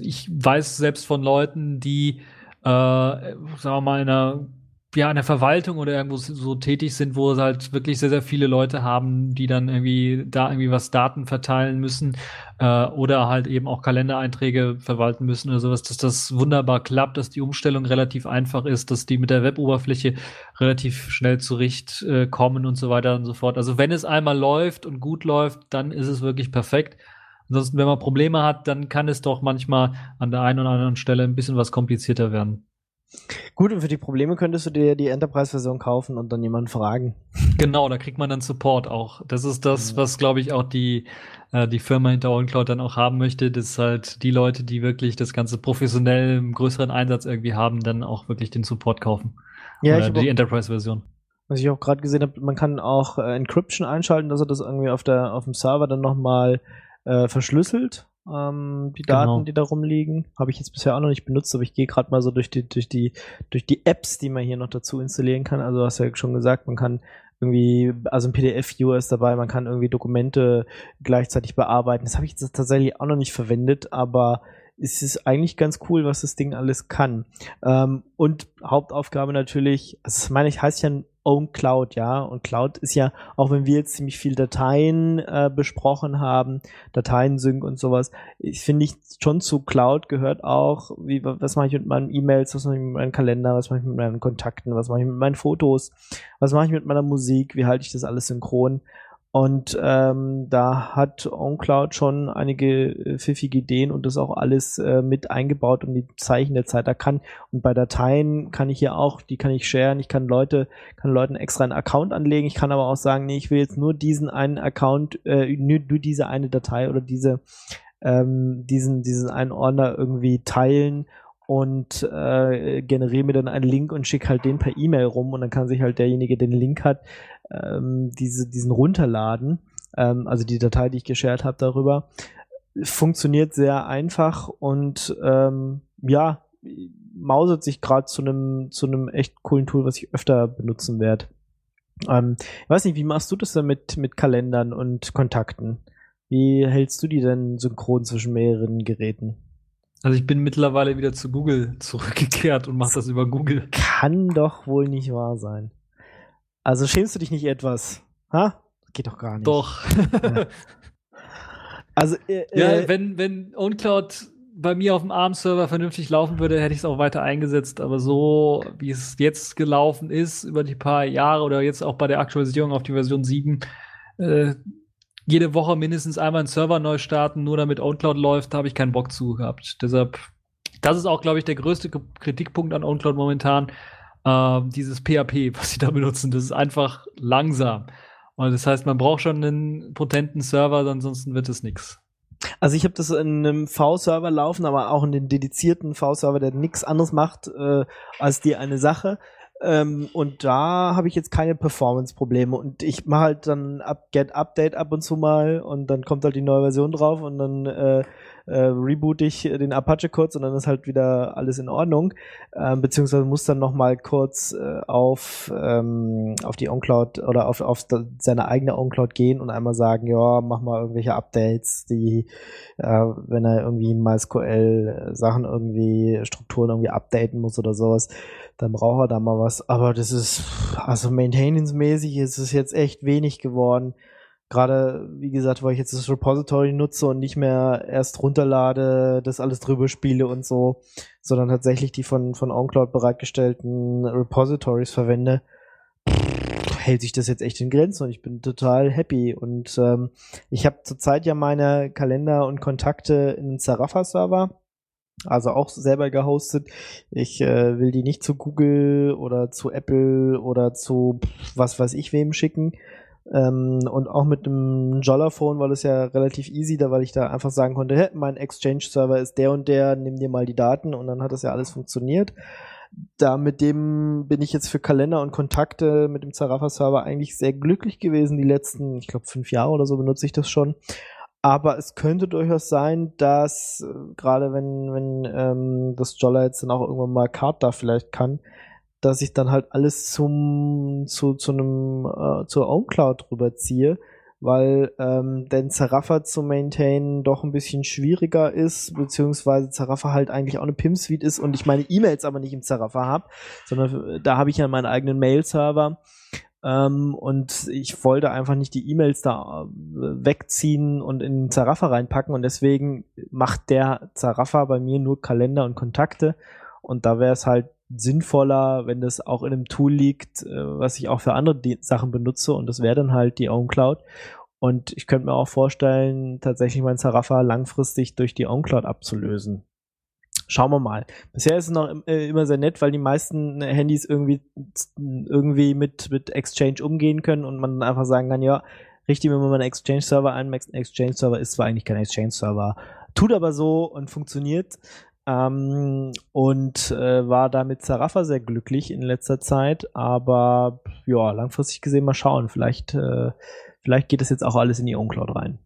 ich weiß selbst von Leuten, die, äh, sagen wir mal, in einer ja, in der Verwaltung oder irgendwo so tätig sind, wo es halt wirklich sehr, sehr viele Leute haben, die dann irgendwie da irgendwie was Daten verteilen müssen äh, oder halt eben auch Kalendereinträge verwalten müssen oder sowas, dass das wunderbar klappt, dass die Umstellung relativ einfach ist, dass die mit der Web-Oberfläche relativ schnell zurechtkommen äh, und so weiter und so fort. Also wenn es einmal läuft und gut läuft, dann ist es wirklich perfekt. Ansonsten, wenn man Probleme hat, dann kann es doch manchmal an der einen oder anderen Stelle ein bisschen was komplizierter werden. Gut, und für die Probleme könntest du dir die Enterprise-Version kaufen und dann jemanden fragen. Genau, da kriegt man dann Support auch. Das ist das, was, glaube ich, auch die, äh, die Firma hinter OnCloud dann auch haben möchte, dass halt die Leute, die wirklich das Ganze professionell im größeren Einsatz irgendwie haben, dann auch wirklich den Support kaufen. Ja, Oder die Enterprise-Version. Was ich auch gerade gesehen habe, man kann auch äh, Encryption einschalten, dass er das irgendwie auf der auf dem Server dann nochmal äh, verschlüsselt ähm, die Daten, genau. die da rumliegen. Habe ich jetzt bisher auch noch nicht benutzt, aber ich gehe gerade mal so durch die, durch die, durch die Apps, die man hier noch dazu installieren kann. Also du hast ja schon gesagt, man kann irgendwie, also ein PDF-Viewer ist dabei, man kann irgendwie Dokumente gleichzeitig bearbeiten. Das habe ich jetzt tatsächlich auch noch nicht verwendet, aber es ist eigentlich ganz cool, was das Ding alles kann. Ähm, und Hauptaufgabe natürlich, also das meine ich, heißt ja Own Cloud, ja. Und Cloud ist ja, auch wenn wir jetzt ziemlich viel Dateien äh, besprochen haben, Dateien-Sync und sowas, ich finde ich schon zu Cloud gehört auch, wie, was mache ich mit meinen E-Mails, was mache ich mit meinem Kalender, was mache ich mit meinen Kontakten, was mache ich mit meinen Fotos, was mache ich mit meiner Musik, wie halte ich das alles synchron. Und ähm, da hat OnCloud schon einige äh, pfiffige Ideen und das auch alles äh, mit eingebaut und die Zeichen der Zeit erkannt. Und bei Dateien kann ich hier auch, die kann ich sharen, ich kann Leute, kann Leuten extra einen Account anlegen. Ich kann aber auch sagen, nee, ich will jetzt nur diesen einen Account, äh, nur, nur diese eine Datei oder diese, ähm, diesen, diesen einen Ordner irgendwie teilen und äh, generiere mir dann einen Link und schicke halt den per E-Mail rum und dann kann sich halt derjenige, der den Link hat, ähm, diese, diesen runterladen, ähm, also die Datei, die ich geshared habe darüber. Funktioniert sehr einfach und ähm, ja, mausert sich gerade zu einem zu einem echt coolen Tool, was ich öfter benutzen werde. Ähm, ich weiß nicht, wie machst du das denn mit, mit Kalendern und Kontakten? Wie hältst du die denn synchron zwischen mehreren Geräten? Also ich bin mittlerweile wieder zu Google zurückgekehrt und mache das über Google. Kann doch wohl nicht wahr sein. Also schämst du dich nicht etwas? Ha? Geht doch gar nicht. Doch. ja. Also, äh, *laughs* ja, äh, wenn, wenn OwnCloud bei mir auf dem ARM-Server vernünftig laufen würde, hätte ich es auch weiter eingesetzt. Aber so, wie es jetzt gelaufen ist, über die paar Jahre oder jetzt auch bei der Aktualisierung auf die Version 7, äh, jede Woche mindestens einmal einen Server neu starten, nur damit OwnCloud läuft, da habe ich keinen Bock zu gehabt. Deshalb, das ist auch, glaube ich, der größte Kritikpunkt an OwnCloud momentan äh, dieses PHP, was sie da benutzen, das ist einfach langsam. Und das heißt, man braucht schon einen potenten Server, ansonsten wird es nichts. Also ich habe das in einem V-Server laufen, aber auch in den dedizierten V-Server, der nichts anderes macht äh, als die eine Sache. Ähm, und da habe ich jetzt keine Performance-Probleme. Und ich mache halt dann up, Get Update ab und zu mal und dann kommt halt die neue Version drauf und dann äh, äh, reboot ich den Apache kurz und dann ist halt wieder alles in Ordnung. Ähm, beziehungsweise muss dann nochmal kurz äh, auf, ähm, auf die OnCloud oder auf, auf seine eigene OnCloud gehen und einmal sagen, ja, mach mal irgendwelche Updates, die, äh, wenn er irgendwie MySQL Sachen irgendwie, Strukturen irgendwie updaten muss oder sowas, dann braucht er da mal was. Aber das ist, also maintenance-mäßig ist es jetzt echt wenig geworden. Gerade, wie gesagt, weil ich jetzt das Repository nutze und nicht mehr erst runterlade, das alles drüber spiele und so, sondern tatsächlich die von, von OnCloud bereitgestellten Repositories verwende, hält sich das jetzt echt in Grenzen und ich bin total happy. Und ähm, ich habe zurzeit ja meine Kalender und Kontakte in Zarafa-Server also auch selber gehostet. Ich äh, will die nicht zu Google oder zu Apple oder zu was weiß ich wem schicken. Ähm, und auch mit dem Jolla-Phone war das ja relativ easy, da weil ich da einfach sagen konnte, hey, mein Exchange-Server ist der und der, nimm dir mal die Daten und dann hat das ja alles funktioniert. Da mit dem bin ich jetzt für Kalender und Kontakte mit dem Zarafa-Server eigentlich sehr glücklich gewesen. Die letzten, ich glaube, fünf Jahre oder so benutze ich das schon. Aber es könnte durchaus sein, dass äh, gerade wenn, wenn ähm, das Jolla jetzt dann auch irgendwann mal Card da vielleicht kann, dass ich dann halt alles zum zu, zu einem äh, zur OwnCloud rüberziehe, weil ähm, denn Zarafa zu maintainen doch ein bisschen schwieriger ist, beziehungsweise Zarafa halt eigentlich auch eine PIM-Suite ist und ich meine E-Mails aber nicht im Zarafa habe, sondern da habe ich ja meinen eigenen Mail-Server. Ähm, und ich wollte einfach nicht die E-Mails da äh, wegziehen und in den Zarafa reinpacken und deswegen macht der Zarafa bei mir nur Kalender und Kontakte und da wäre es halt sinnvoller, wenn das auch in einem Tool liegt, äh, was ich auch für andere Sachen benutze und das wäre dann halt die OwnCloud. Und ich könnte mir auch vorstellen, tatsächlich mein Zarafa langfristig durch die OwnCloud abzulösen. Schauen wir mal. Bisher ist es noch äh, immer sehr nett, weil die meisten Handys irgendwie, irgendwie mit, mit Exchange umgehen können und man einfach sagen kann, ja, richte mir mal einen Exchange-Server. Ein Exchange-Server ist zwar eigentlich kein Exchange-Server, tut aber so und funktioniert. Ähm, und äh, war damit Zarafa sehr glücklich in letzter Zeit, aber ja, langfristig gesehen mal schauen. Vielleicht, äh, vielleicht geht das jetzt auch alles in die OwnCloud rein.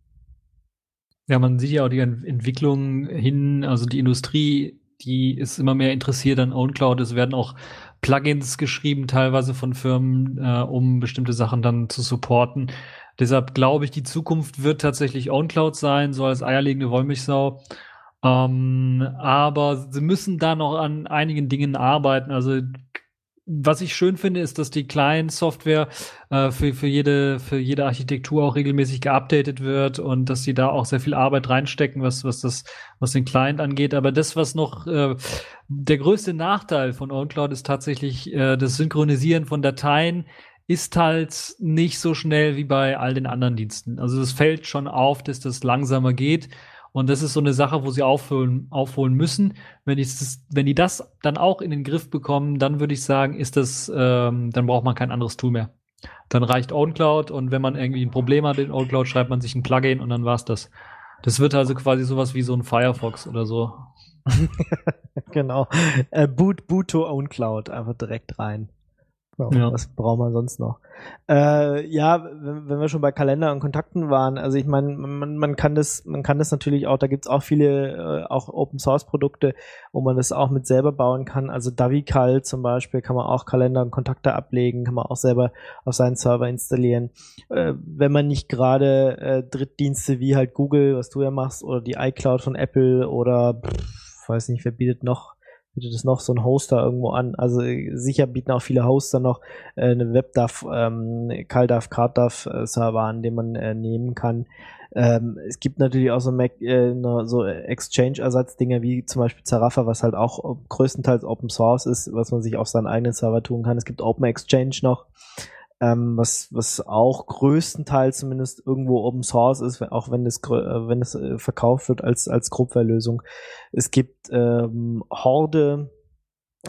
Ja, man sieht ja auch die Entwicklung hin, also die Industrie, die ist immer mehr interessiert an OwnCloud. Es werden auch Plugins geschrieben, teilweise von Firmen, äh, um bestimmte Sachen dann zu supporten. Deshalb glaube ich, die Zukunft wird tatsächlich OwnCloud sein, so als eierlegende Wollmilchsau. Ähm, aber sie müssen da noch an einigen Dingen arbeiten. Also was ich schön finde, ist, dass die Client-Software äh, für, für, jede, für jede Architektur auch regelmäßig geupdatet wird und dass sie da auch sehr viel Arbeit reinstecken, was, was, das, was den Client angeht. Aber das, was noch äh, der größte Nachteil von OwnCloud ist tatsächlich äh, das Synchronisieren von Dateien ist halt nicht so schnell wie bei all den anderen Diensten. Also es fällt schon auf, dass das langsamer geht. Und das ist so eine Sache, wo sie aufholen, aufholen müssen. Wenn, das, wenn die das dann auch in den Griff bekommen, dann würde ich sagen, ist das, ähm, dann braucht man kein anderes Tool mehr. Dann reicht OwnCloud und wenn man irgendwie ein Problem hat in OwnCloud, schreibt man sich ein Plugin und dann war's das. Das wird also quasi sowas wie so ein Firefox oder so. *laughs* genau. Äh, boot, boot to OwnCloud, einfach direkt rein. So, ja. Was braucht man sonst noch? Äh, ja, wenn, wenn, wir schon bei Kalender und Kontakten waren, also ich meine, man, man kann das, man kann das natürlich auch, da gibt's auch viele, äh, auch Open Source Produkte, wo man das auch mit selber bauen kann. Also Davical zum Beispiel kann man auch Kalender und Kontakte ablegen, kann man auch selber auf seinen Server installieren. Äh, wenn man nicht gerade äh, Drittdienste wie halt Google, was du ja machst, oder die iCloud von Apple oder pff, weiß nicht, wer bietet noch bietet es noch so ein Hoster irgendwo an. Also äh, sicher bieten auch viele Hoster noch äh, eine WebDAV, ähm, CalDAV, CardDAV äh, Server an, den man äh, nehmen kann. Ähm, es gibt natürlich auch so, äh, so Exchange-Ersatzdinge wie zum Beispiel Zarafa, was halt auch größtenteils Open Source ist, was man sich auf seinen eigenen Server tun kann. Es gibt Open Exchange noch ähm, was, was auch größtenteils zumindest irgendwo Open Source ist, auch wenn es, äh, wenn es äh, verkauft wird als, als Grupware-Lösung. Es gibt ähm, Horde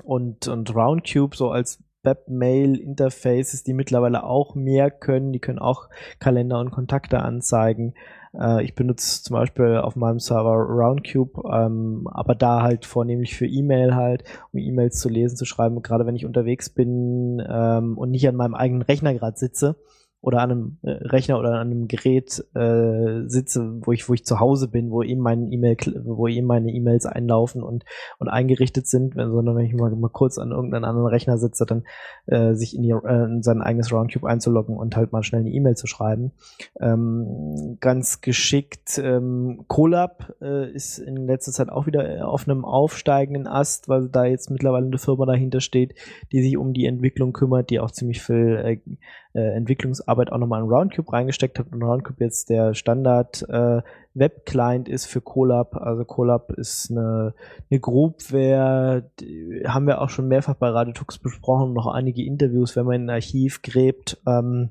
und, und Roundcube so als Webmail-Interfaces, die mittlerweile auch mehr können. Die können auch Kalender und Kontakte anzeigen. Äh, ich benutze zum Beispiel auf meinem Server Roundcube, ähm, aber da halt vornehmlich für E-Mail halt, um E-Mails zu lesen, zu schreiben. Gerade wenn ich unterwegs bin ähm, und nicht an meinem eigenen Rechner gerade sitze, oder an einem äh, Rechner oder an einem Gerät äh, sitze, wo ich, wo ich zu Hause bin, wo eben meine E-Mail, wo eben meine E-Mails einlaufen und, und eingerichtet sind, wenn, sondern wenn ich mal, mal kurz an irgendeinem anderen Rechner sitze, dann äh, sich in, die, äh, in sein eigenes Roundcube einzuloggen und halt mal schnell eine E-Mail zu schreiben. Ähm, ganz geschickt. Ähm, Colab äh, ist in letzter Zeit auch wieder auf einem aufsteigenden Ast, weil da jetzt mittlerweile eine Firma dahinter steht, die sich um die Entwicklung kümmert, die auch ziemlich viel äh, äh, Entwicklungsarbeit auch nochmal in Roundcube reingesteckt hat und Roundcube jetzt der Standard äh, Web-Client ist für Colab. Also Colab ist eine, eine Groupware, die haben wir auch schon mehrfach bei Raditux besprochen, noch einige Interviews, wenn man in ein Archiv gräbt. Ähm,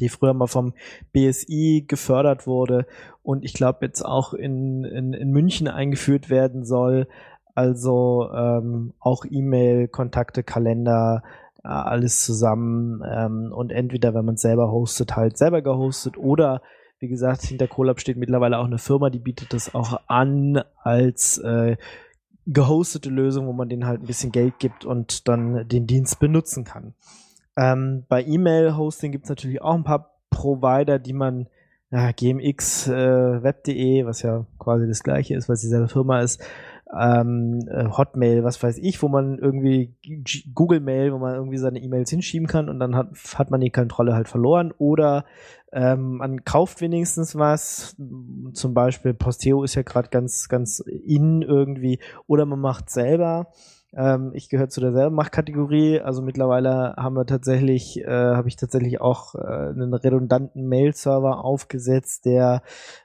die früher mal vom BSI gefördert wurde und ich glaube jetzt auch in, in, in München eingeführt werden soll. Also ähm, auch E-Mail, Kontakte, Kalender, alles zusammen ähm, und entweder, wenn man es selber hostet, halt selber gehostet oder wie gesagt, hinter Colab steht mittlerweile auch eine Firma, die bietet das auch an als äh, gehostete Lösung, wo man denen halt ein bisschen Geld gibt und dann den Dienst benutzen kann. Ähm, bei E-Mail-Hosting gibt es natürlich auch ein paar Provider, die man ja, GMX, äh, Web.de, was ja quasi das gleiche ist, was dieselbe Firma ist, ähm, äh, Hotmail, was weiß ich, wo man irgendwie Google Mail, wo man irgendwie seine E-Mails hinschieben kann und dann hat, hat man die Kontrolle halt verloren. Oder ähm, man kauft wenigstens was, zum Beispiel Posteo ist ja gerade ganz, ganz in irgendwie. Oder man macht selber ähm, ich gehöre zu derselben Machtkategorie. Also mittlerweile haben wir tatsächlich, äh, habe ich tatsächlich auch äh, einen redundanten Mail-Server aufgesetzt, der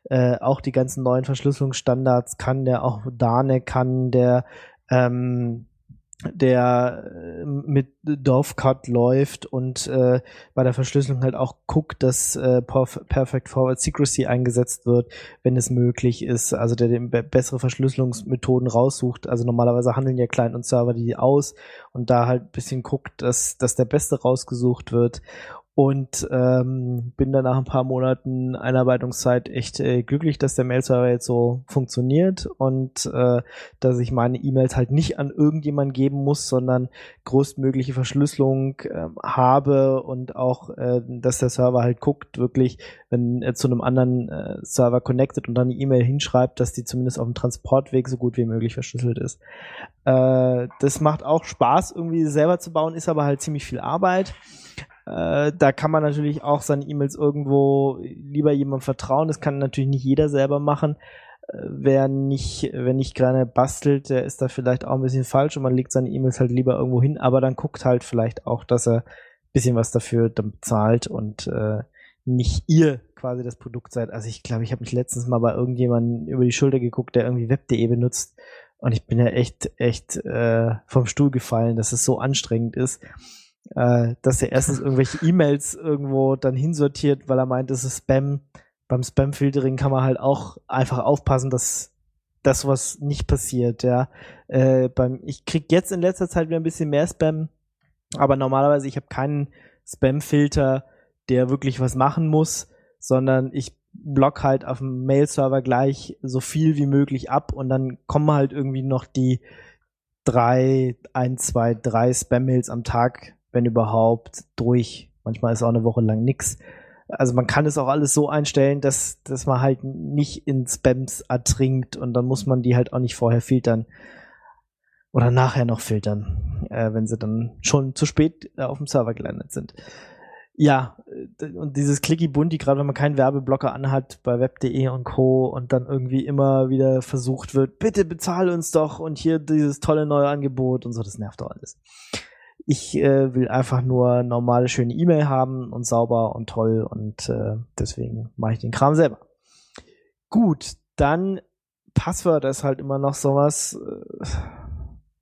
äh, auch die ganzen neuen Verschlüsselungsstandards kann, der auch Dane kann, der ähm, der äh, mit Dovecot läuft und äh, bei der Verschlüsselung halt auch guckt, dass äh, Perfect Forward Secrecy eingesetzt wird, wenn es möglich ist. Also der den bessere Verschlüsselungsmethoden raussucht. Also normalerweise handeln ja Client und Server die aus und da halt bisschen guckt, dass, dass der Beste rausgesucht wird und ähm, bin dann nach ein paar Monaten Einarbeitungszeit echt äh, glücklich, dass der Mail-Server jetzt so funktioniert und äh, dass ich meine E-Mails halt nicht an irgendjemanden geben muss, sondern größtmögliche Verschlüsselung äh, habe und auch, äh, dass der Server halt guckt, wirklich, wenn er zu einem anderen äh, Server connected und dann eine E-Mail hinschreibt, dass die zumindest auf dem Transportweg so gut wie möglich verschlüsselt ist. Äh, das macht auch Spaß, irgendwie selber zu bauen, ist aber halt ziemlich viel Arbeit. Äh, da kann man natürlich auch seine E-Mails irgendwo lieber jemandem vertrauen. Das kann natürlich nicht jeder selber machen. Äh, wer nicht, wenn nicht gerne bastelt, der ist da vielleicht auch ein bisschen falsch und man legt seine E-Mails halt lieber irgendwo hin, aber dann guckt halt vielleicht auch, dass er ein bisschen was dafür dann bezahlt und äh, nicht ihr quasi das Produkt seid. Also ich glaube, ich habe mich letztens mal bei irgendjemandem über die Schulter geguckt, der irgendwie web.de benutzt und ich bin ja echt, echt äh, vom Stuhl gefallen, dass es so anstrengend ist äh, dass er erstens irgendwelche E-Mails irgendwo dann hinsortiert, weil er meint, das ist Spam. Beim Spam-Filtering kann man halt auch einfach aufpassen, dass das was nicht passiert, ja. Äh, beim, ich krieg jetzt in letzter Zeit wieder ein bisschen mehr Spam, aber normalerweise ich habe keinen Spam-Filter, der wirklich was machen muss, sondern ich block halt auf dem Mail-Server gleich so viel wie möglich ab und dann kommen halt irgendwie noch die drei, ein, zwei, drei Spam-Mails am Tag wenn überhaupt, durch. Manchmal ist auch eine Woche lang nix. Also man kann es auch alles so einstellen, dass, dass man halt nicht in Spams ertrinkt und dann muss man die halt auch nicht vorher filtern oder nachher noch filtern, äh, wenn sie dann schon zu spät äh, auf dem Server gelandet sind. Ja, und dieses Clicky Bunti, gerade wenn man keinen Werbeblocker anhat bei web.de und Co. und dann irgendwie immer wieder versucht wird, bitte bezahl uns doch und hier dieses tolle neue Angebot und so, das nervt doch alles. Ich äh, will einfach nur normale, schöne E-Mail haben und sauber und toll und äh, deswegen mache ich den Kram selber. Gut, dann Passwort ist halt immer noch sowas. Äh,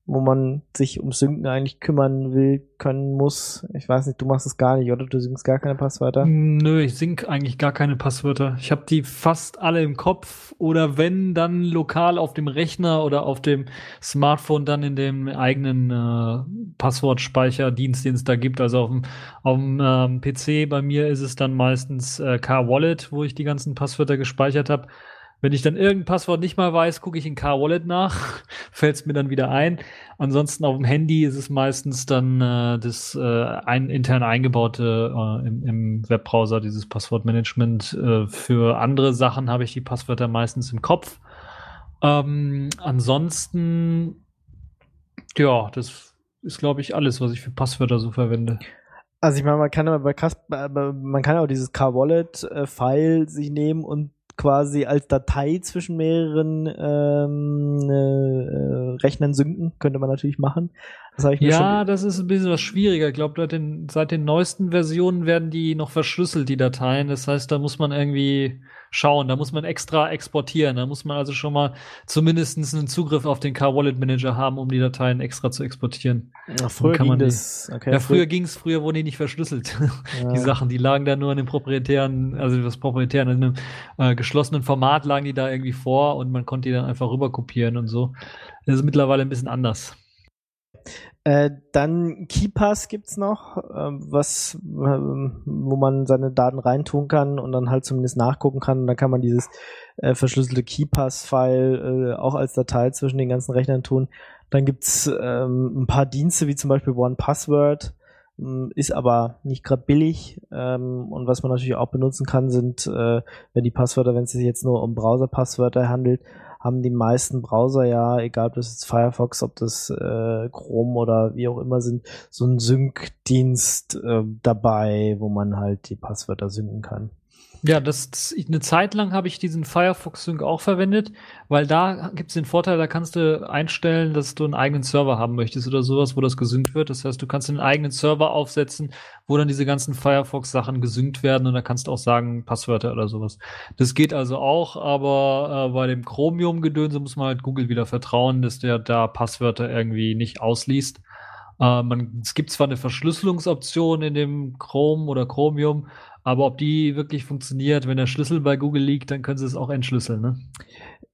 wo man sich um Synken eigentlich kümmern will, können muss. Ich weiß nicht, du machst es gar nicht, oder? Du synkst gar keine Passwörter? Nö, ich sync eigentlich gar keine Passwörter. Ich habe die fast alle im Kopf oder wenn, dann lokal auf dem Rechner oder auf dem Smartphone dann in dem eigenen äh, Passwortspeicherdienst, den es da gibt. Also auf dem, auf dem ähm, PC bei mir ist es dann meistens äh, K-Wallet, wo ich die ganzen Passwörter gespeichert habe. Wenn ich dann irgendein Passwort nicht mal weiß, gucke ich in Car-Wallet nach, *laughs* fällt es mir dann wieder ein. Ansonsten auf dem Handy ist es meistens dann äh, das äh, ein, intern eingebaute äh, im, im Webbrowser, dieses Passwortmanagement. Äh, für andere Sachen habe ich die Passwörter meistens im Kopf. Ähm, ansonsten, ja, das ist, glaube ich, alles, was ich für Passwörter so verwende. Also ich meine, man kann aber bei man kann auch dieses Car-Wallet-File sich nehmen und quasi als Datei zwischen mehreren ähm, äh, Rechnern synken, könnte man natürlich machen. Das ja, das ist ein bisschen was schwieriger. Ich glaube, seit den, seit den neuesten Versionen werden die noch verschlüsselt, die Dateien. Das heißt, da muss man irgendwie schauen. Da muss man extra exportieren. Da muss man also schon mal zumindest einen Zugriff auf den Car-Wallet Manager haben, um die Dateien extra zu exportieren. Ja, früher kann man ging das. Okay, ja, früher, früher ging es, früher wurden die nicht verschlüsselt. *laughs* Ja. Die Sachen, die lagen da nur in dem proprietären, also das proprietären, in einem äh, geschlossenen Format lagen die da irgendwie vor und man konnte die dann einfach rüber kopieren und so. Das ist mittlerweile ein bisschen anders. Äh, dann KeyPass gibt's noch, äh, was, äh, wo man seine Daten reintun kann und dann halt zumindest nachgucken kann. Und dann kann man dieses äh, verschlüsselte KeyPass-File äh, auch als Datei zwischen den ganzen Rechnern tun. Dann gibt's ähm, ein paar Dienste wie zum Beispiel OnePassword, ähm, ist aber nicht gerade billig. Ähm, und was man natürlich auch benutzen kann, sind, äh, wenn die Passwörter, wenn es sich jetzt nur um Browser-Passwörter handelt, haben die meisten Browser ja, egal ob das jetzt Firefox, ob das äh, Chrome oder wie auch immer sind, so einen Sync-Dienst äh, dabei, wo man halt die Passwörter synken kann. Ja, das, das eine Zeit lang habe ich diesen Firefox Sync auch verwendet, weil da gibt es den Vorteil, da kannst du einstellen, dass du einen eigenen Server haben möchtest oder sowas, wo das gesynkt wird. Das heißt, du kannst einen eigenen Server aufsetzen, wo dann diese ganzen Firefox Sachen gesynkt werden und da kannst du auch sagen Passwörter oder sowas. Das geht also auch, aber äh, bei dem Chromium Gedönse muss man halt Google wieder vertrauen, dass der da Passwörter irgendwie nicht ausliest. Äh, man, es gibt zwar eine Verschlüsselungsoption in dem Chrome oder Chromium, aber ob die wirklich funktioniert, wenn der Schlüssel bei Google liegt, dann können sie es auch entschlüsseln, ne?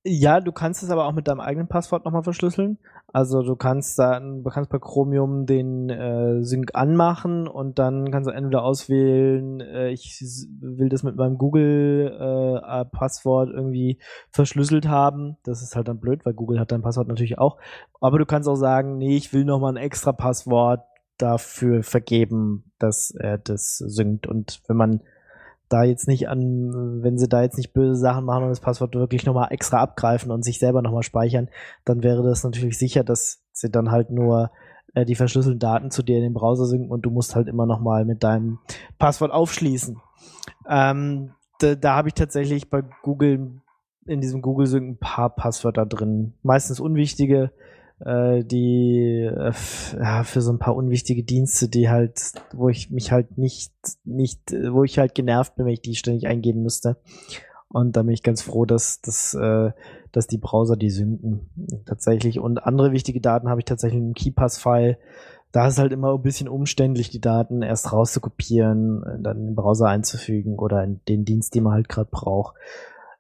Ja, du kannst es aber auch mit deinem eigenen Passwort nochmal verschlüsseln. Also du kannst dann, du kannst bei Chromium den äh, Sync anmachen und dann kannst du entweder auswählen, äh, ich will das mit meinem Google-Passwort äh, irgendwie verschlüsselt haben. Das ist halt dann blöd, weil Google hat dein Passwort natürlich auch. Aber du kannst auch sagen, nee, ich will nochmal ein extra Passwort dafür vergeben, dass er das synkt. Und wenn man da jetzt nicht an, wenn sie da jetzt nicht böse Sachen machen und das Passwort wirklich nochmal extra abgreifen und sich selber nochmal speichern, dann wäre das natürlich sicher, dass sie dann halt nur äh, die verschlüsselten Daten zu dir in den Browser synken und du musst halt immer nochmal mit deinem Passwort aufschließen. Ähm, da, da habe ich tatsächlich bei Google in diesem Google Sync ein paar Passwörter drin. Meistens unwichtige, äh, die äh, ja, für so ein paar unwichtige Dienste, die halt, wo ich mich halt nicht, nicht, wo ich halt genervt bin, wenn ich die ständig eingeben müsste. Und da bin ich ganz froh, dass, dass, äh, dass die Browser die synken tatsächlich. Und andere wichtige Daten habe ich tatsächlich im KeyPass-File. Da ist halt immer ein bisschen umständlich, die Daten erst rauszukopieren, dann in den Browser einzufügen oder in den Dienst, den man halt gerade braucht.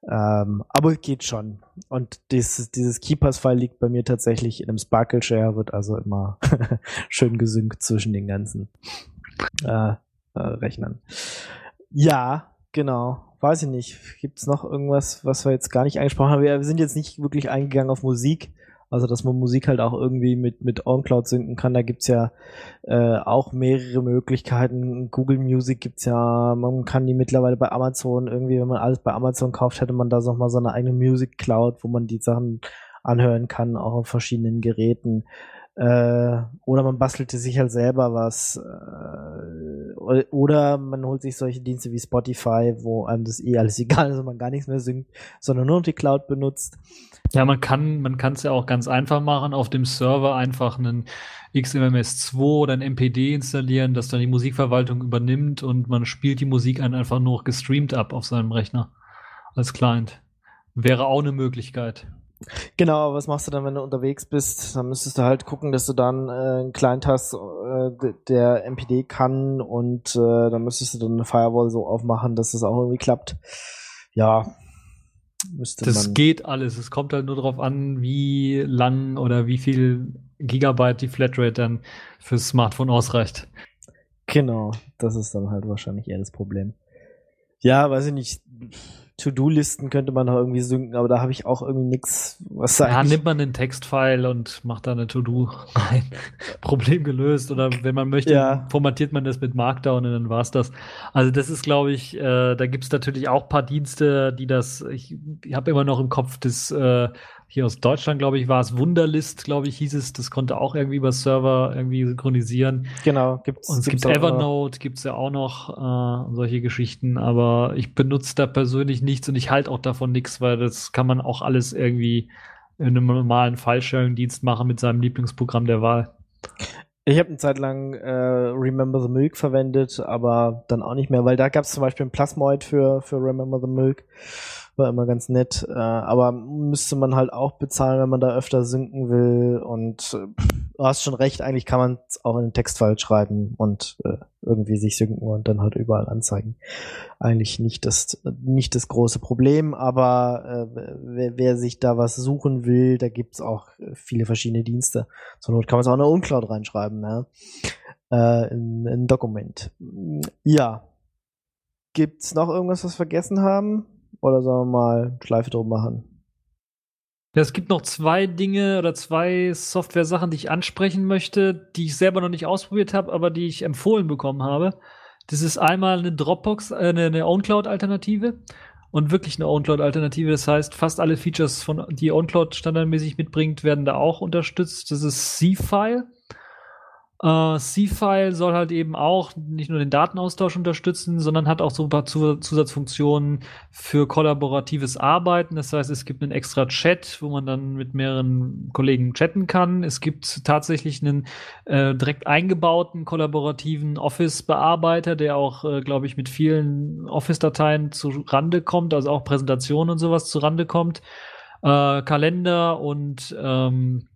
Ähm, aber geht schon. Und dieses, dieses Keepers-File liegt bei mir tatsächlich in einem Sparkle-Share, wird also immer *laughs* schön gesynkt zwischen den ganzen äh, äh, Rechnern. Ja, genau. Weiß ich nicht. Gibt es noch irgendwas, was wir jetzt gar nicht angesprochen haben? Wir sind jetzt nicht wirklich eingegangen auf Musik. Also, dass man Musik halt auch irgendwie mit, mit OnCloud synken kann. Da gibt's ja äh, auch mehrere Möglichkeiten. Google Music gibt's ja, man kann die mittlerweile bei Amazon irgendwie, wenn man alles bei Amazon kauft, hätte man da noch mal so eine eigene Music Cloud, wo man die Sachen anhören kann, auch auf verschiedenen Geräten. Äh, oder man bastelte sich halt selber was. Äh, oder man holt sich solche Dienste wie Spotify, wo einem das eh alles *laughs* egal ist und man gar nichts mehr singt, sondern nur noch die Cloud benutzt. Ja, man kann man kann es ja auch ganz einfach machen, auf dem Server einfach einen XMMS2 oder ein MPD installieren, das dann die Musikverwaltung übernimmt und man spielt die Musik einfach nur gestreamt ab auf seinem Rechner als Client. Wäre auch eine Möglichkeit. Genau, aber was machst du dann, wenn du unterwegs bist? Dann müsstest du halt gucken, dass du dann äh, einen Client-Task äh, der MPD kann und äh, dann müsstest du dann eine Firewall so aufmachen, dass das auch irgendwie klappt. Ja, müsste Das man. geht alles. Es kommt halt nur darauf an, wie lang oder wie viel Gigabyte die Flatrate dann fürs Smartphone ausreicht. Genau, das ist dann halt wahrscheinlich eher das Problem. Ja, weiß ich nicht. To-Do-Listen könnte man noch irgendwie synken, aber da habe ich auch irgendwie nix, was da Ja, nimmt man den Textfile und macht da eine To-Do rein. *laughs* Problem gelöst. Oder wenn man möchte, Ja. formatiert man das mit Markdown und dann war's das. Also das ist, glaube ich, äh, da gibt's natürlich auch paar Dienste, die das, ich, ich habe immer noch im Kopf das, äh, hier aus Deutschland, glaube ich, war es Wunderlist, glaube ich, hieß es, das konnte auch irgendwie über Server irgendwie synchronisieren. genau, gibt's. Und es gibt. Evernote, gibt's ja auch noch äh, solche Geschichten, aber ich benutze da persönlich nichts und ich halte auch davon nichts, weil das kann man auch alles irgendwie in einem normalen File-Sharing-Dienst machen mit seinem Lieblingsprogramm der Wahl. Ich habe eine Zeit lang äh, Remember the Milk verwendet, aber dann auch nicht mehr, weil da gab es zum Beispiel ein Plasmoid für, für Remember the Milk. War immer ganz nett. Äh, aber müsste man halt auch bezahlen, wenn man da öfter synken will. Und äh, du hast schon recht, eigentlich kann man es auch in den Textfile schreiben und äh, irgendwie sich synken und dann halt überall anzeigen. Eigentlich nicht das, nicht das große Problem, aber äh, wer, wer sich da was suchen will, da gibt's auch äh, viele verschiedene Dienste. Zur Not kann man es auch in eine Uncloud reinschreiben, ja. Äh, in, in ein Dokument. Ja. Gibt's noch irgendwas, was wir vergessen haben? Oder sollen wir mal Schleife drum machen? Ja, es gibt noch zwei Dinge oder zwei Software-Sachen, die ich ansprechen möchte, die ich selber noch nicht ausprobiert habe, aber die ich empfohlen bekommen habe. Das ist einmal eine Dropbox, äh, eine, eine OwnCloud-Alternative und wirklich eine OwnCloud-Alternative. Das heißt, fast alle Features, von, die OwnCloud standardmäßig mitbringt, werden da auch unterstützt. Das ist C-File. Äh, C-File soll halt eben auch nicht nur den Datenaustausch unterstützen, sondern hat auch so ein paar Zu Zusatzfunktionen für kollaboratives Arbeiten. Das heißt, es gibt einen extra Chat, wo man dann mit mehreren Kollegen chatten kann. Es gibt tatsächlich einen äh, direkt eingebauten kollaborativen Office-Bearbeiter, der auch, äh, glaube ich, mit vielen Office-Dateien zu Rande kommt, also auch Präsentationen und sowas zu Rande kommt. Äh, Kalender und ähm,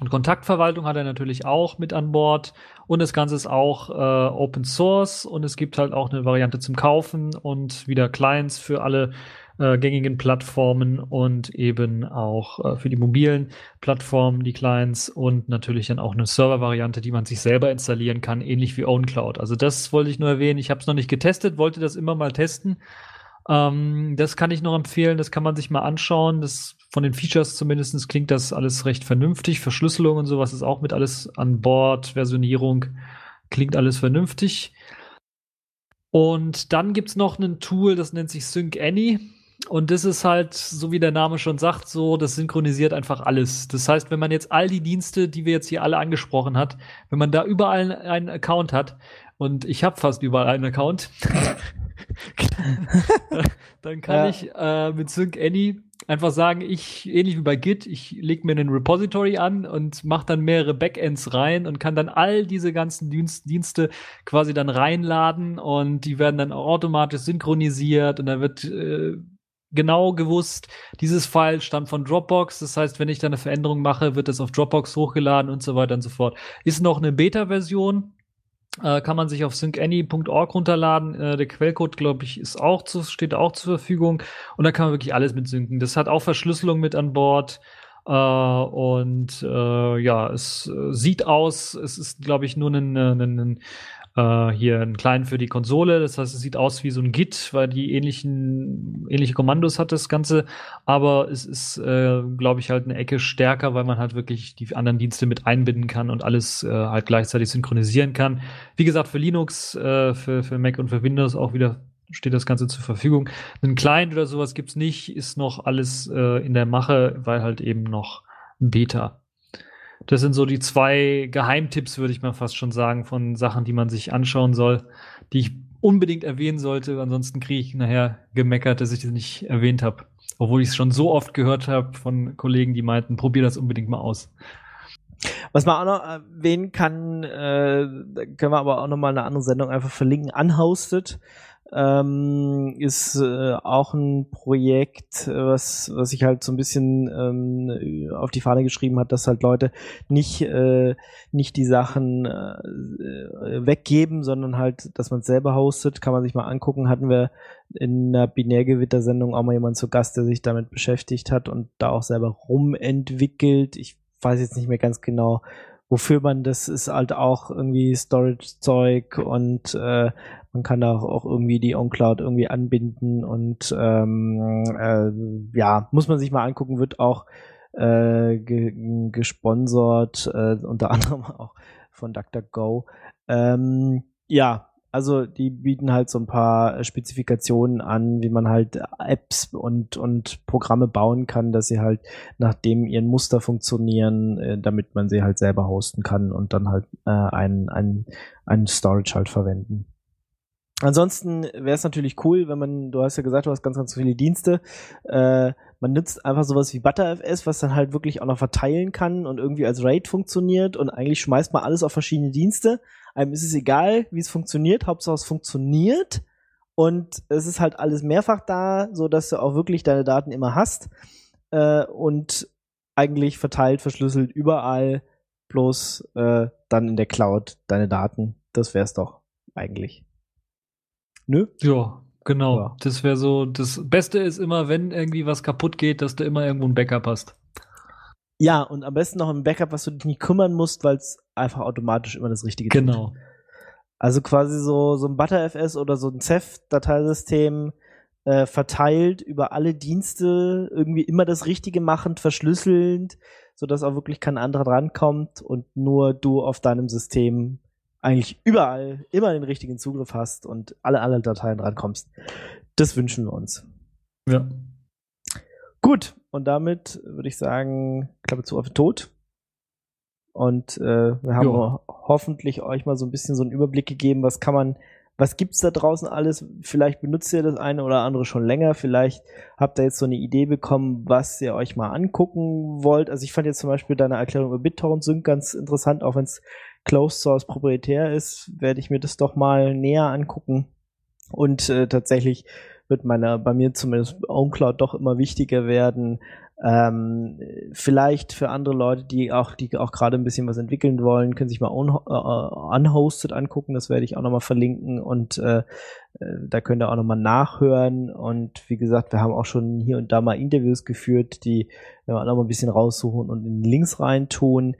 und Kontaktverwaltung hat er natürlich auch mit an Bord. Und das Ganze ist auch äh, Open Source und es gibt halt auch eine Variante zum Kaufen und wieder Clients für alle äh, gängigen Plattformen und eben auch äh, für die mobilen Plattformen die Clients und natürlich dann auch eine Server-Variante, die man sich selber installieren kann, ähnlich wie OwnCloud. Also das wollte ich nur erwähnen. Ich habe es noch nicht getestet, wollte das immer mal testen. Ähm, das kann ich noch empfehlen, das kann man sich mal anschauen. Das von den Features zumindest klingt das alles recht vernünftig. Verschlüsselung und sowas ist auch mit alles an Bord. Versionierung klingt alles vernünftig. Und dann gibt's noch ein Tool, das nennt sich Sync Any. Und das ist halt, so wie der Name schon sagt, so, das synchronisiert einfach alles. Das heißt, wenn man jetzt all die Dienste, die wir jetzt hier alle angesprochen hat, wenn man da überall einen Account hat, und ich habe fast überall einen Account, *laughs* *laughs* dann kann Ja. ich äh, mit Sync Any einfach sagen, ich, ähnlich wie bei Git, ich lege mir einen Repository an und mache dann mehrere Backends rein und kann dann all diese ganzen Dienst, Dienste quasi dann reinladen und die werden dann auch automatisch synchronisiert und dann wird äh, genau gewusst, dieses File stammt von Dropbox. Das heißt, wenn ich dann eine Veränderung mache, wird es auf Dropbox hochgeladen und so weiter und so fort. Ist noch eine Beta-Version. Äh, kann man sich auf syncany.org runterladen. Äh, der Quellcode, glaube ich, ist auch zu, steht auch zur Verfügung. Und da kann man wirklich alles mit synken. Das hat auch Verschlüsselung mit an Bord. Äh, und äh, ja, es äh, sieht aus, es ist, glaube ich, nur ein, ein, ein äh, hier ein Client für die Konsole. Das heißt, es sieht aus wie so ein Git, weil die ähnlichen, ähnliche Kommandos hat das Ganze. Aber es ist, äh, glaube ich, halt eine Ecke stärker, weil man halt wirklich die anderen Dienste mit einbinden kann und alles äh, halt gleichzeitig synchronisieren kann. Wie gesagt, für Linux, äh, für, für Mac und für Windows auch wieder steht das Ganze zur Verfügung. Ein Client oder sowas gibt's nicht, ist noch alles äh, in der Mache, weil halt eben noch Beta. Das sind so die zwei Geheimtipps, würde ich mal fast schon sagen, von Sachen, die man sich anschauen soll, die ich unbedingt erwähnen sollte. Ansonsten kriege ich nachher gemeckert, dass ich das nicht erwähnt habe. Obwohl ich es schon so oft gehört habe von Kollegen, die meinten, probier das unbedingt mal aus. Was man auch noch erwähnen kann, äh, können wir aber auch noch mal eine andere Sendung einfach verlinken, Unhosted. Ähm, ist äh, auch ein Projekt, äh, was, was sich halt so ein bisschen ähm, auf die Fahne geschrieben hat, dass halt Leute nicht, äh, nicht die Sachen äh, weggeben, sondern halt, dass man es selber hostet. Kann man sich mal angucken. Hatten wir in einer Binärgewitter-Sendung auch mal jemand zu Gast, der sich damit beschäftigt hat und da auch selber rumentwickelt. Ich weiß jetzt nicht mehr ganz genau, wofür man das ist halt auch irgendwie Storage-Zeug und äh, man kann da auch irgendwie die OnCloud irgendwie anbinden und ähm, äh, ja, muss man sich mal angucken, wird auch äh, ge gesponsert, äh, unter *laughs* anderem auch von DuckDuckGo. Ähm, ja, also die bieten halt so ein paar Spezifikationen an, wie man halt Apps und, und Programme bauen kann, dass sie halt nach dem ihren Muster funktionieren, äh, damit man sie halt selber hosten kann und dann halt äh, ein, ein, ein Storage halt verwenden. Ansonsten wäre es natürlich cool, wenn man, du hast ja gesagt, du hast ganz, ganz viele Dienste, äh, man nutzt einfach sowas wie ButterFS, was dann halt wirklich auch noch verteilen kann und irgendwie als RAID funktioniert und eigentlich schmeißt man alles auf verschiedene Dienste einem ist es egal, wie es funktioniert, Hauptsache es funktioniert und es ist halt alles mehrfach da, so dass du auch wirklich deine Daten immer hast äh, und eigentlich verteilt, verschlüsselt überall, bloß äh, dann in der Cloud deine Daten. Das wär's doch eigentlich. Nö? Ja, genau. Ja. Das wäre so, das Beste ist immer, wenn irgendwie was kaputt geht, dass du immer irgendwo ein Backup hast. Ja, und am besten noch ein Backup, was du dich nicht kümmern musst, weil es einfach automatisch immer das Richtige genau. tut. Genau. Also quasi so, so ein ButterFS oder so ein Ceph-Dateisystem äh, verteilt über alle Dienste, irgendwie immer das Richtige machend, verschlüsselnd, sodass auch wirklich kein anderer drankommt und nur du auf deinem System eigentlich überall immer den richtigen Zugriff hast und alle alle Dateien drankommst. Das wünschen wir uns. Ja. Gut, und damit würde ich sagen, Klappe zu auf den Tod. Und äh, wir haben jo. hoffentlich euch mal so ein bisschen so einen Überblick gegeben, was kann man, was gibt's da draußen alles? Vielleicht benutzt ihr das eine oder andere schon länger, vielleicht habt ihr jetzt so eine Idee bekommen, was ihr euch mal angucken wollt. Also ich fand jetzt zum Beispiel deine Erklärung über BitTorrent Sync ganz interessant, auch wenn es Closed Source proprietär ist, werde ich mir das doch mal näher angucken. Und äh, tatsächlich wird meine, bei mir zumindest OwnCloud doch immer wichtiger werden. Ähm, vielleicht für andere Leute, die auch, die auch gerade ein bisschen was entwickeln wollen, können sich mal un uh, unhosted angucken. Das werde ich auch nochmal verlinken und äh, äh, da könnt ihr auch nochmal nachhören. Und wie gesagt, wir haben auch schon hier und da mal Interviews geführt, die wir auch nochmal ein bisschen raussuchen und in Links reintun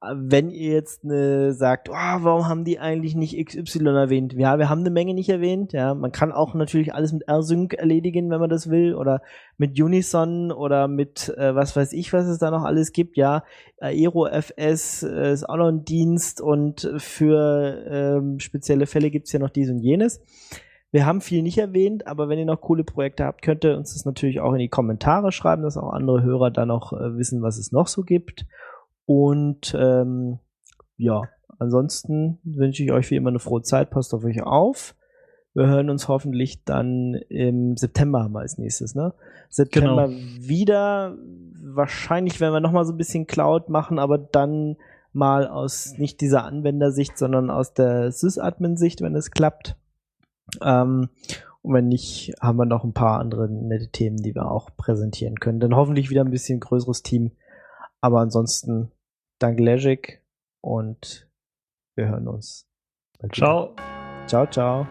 wenn ihr jetzt ne, sagt, oh, warum haben die eigentlich nicht XY erwähnt? Ja, wir haben eine Menge nicht erwähnt. Ja, man kann auch natürlich alles mit R-Sync erledigen, wenn man das will, oder mit Unison oder mit äh, was weiß ich, was es da noch alles gibt. Ja, AeroFS äh, ist auch noch ein Dienst und für ähm, spezielle Fälle gibt's ja noch dies und jenes. Wir haben viel nicht erwähnt, aber wenn ihr noch coole Projekte habt, könnt ihr uns das natürlich auch in die Kommentare schreiben, dass auch andere Hörer da noch äh, wissen, was es noch so gibt. Und ähm, ja, ansonsten wünsche ich euch wie immer eine frohe Zeit. Passt auf euch auf. Wir hören uns hoffentlich dann im September mal als nächstes, ne? September genau. wieder. Wahrscheinlich werden wir nochmal so ein bisschen Cloud machen, aber dann mal aus nicht dieser Anwendersicht, sondern aus der Sysadmin-Sicht, wenn es klappt. Ähm, und wenn nicht, haben wir noch ein paar andere nette Themen, die wir auch präsentieren können. Dann hoffentlich wieder ein bisschen größeres Team. Aber ansonsten Danke, Legic. Und wir hören uns. Ciao. Ciao, ciao.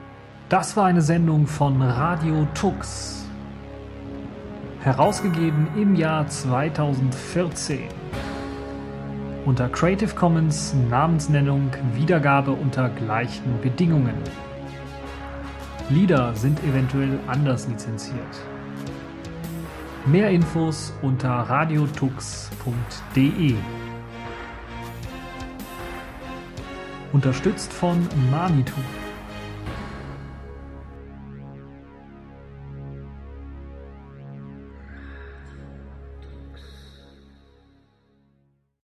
Das war eine Sendung von Radio Tux. Herausgegeben im Jahr 2014. Unter Creative Commons Namensnennung Wiedergabe unter gleichen Bedingungen. Lieder sind eventuell anders lizenziert. Mehr Infos unter radiotux.de. Unterstützt von Manitou.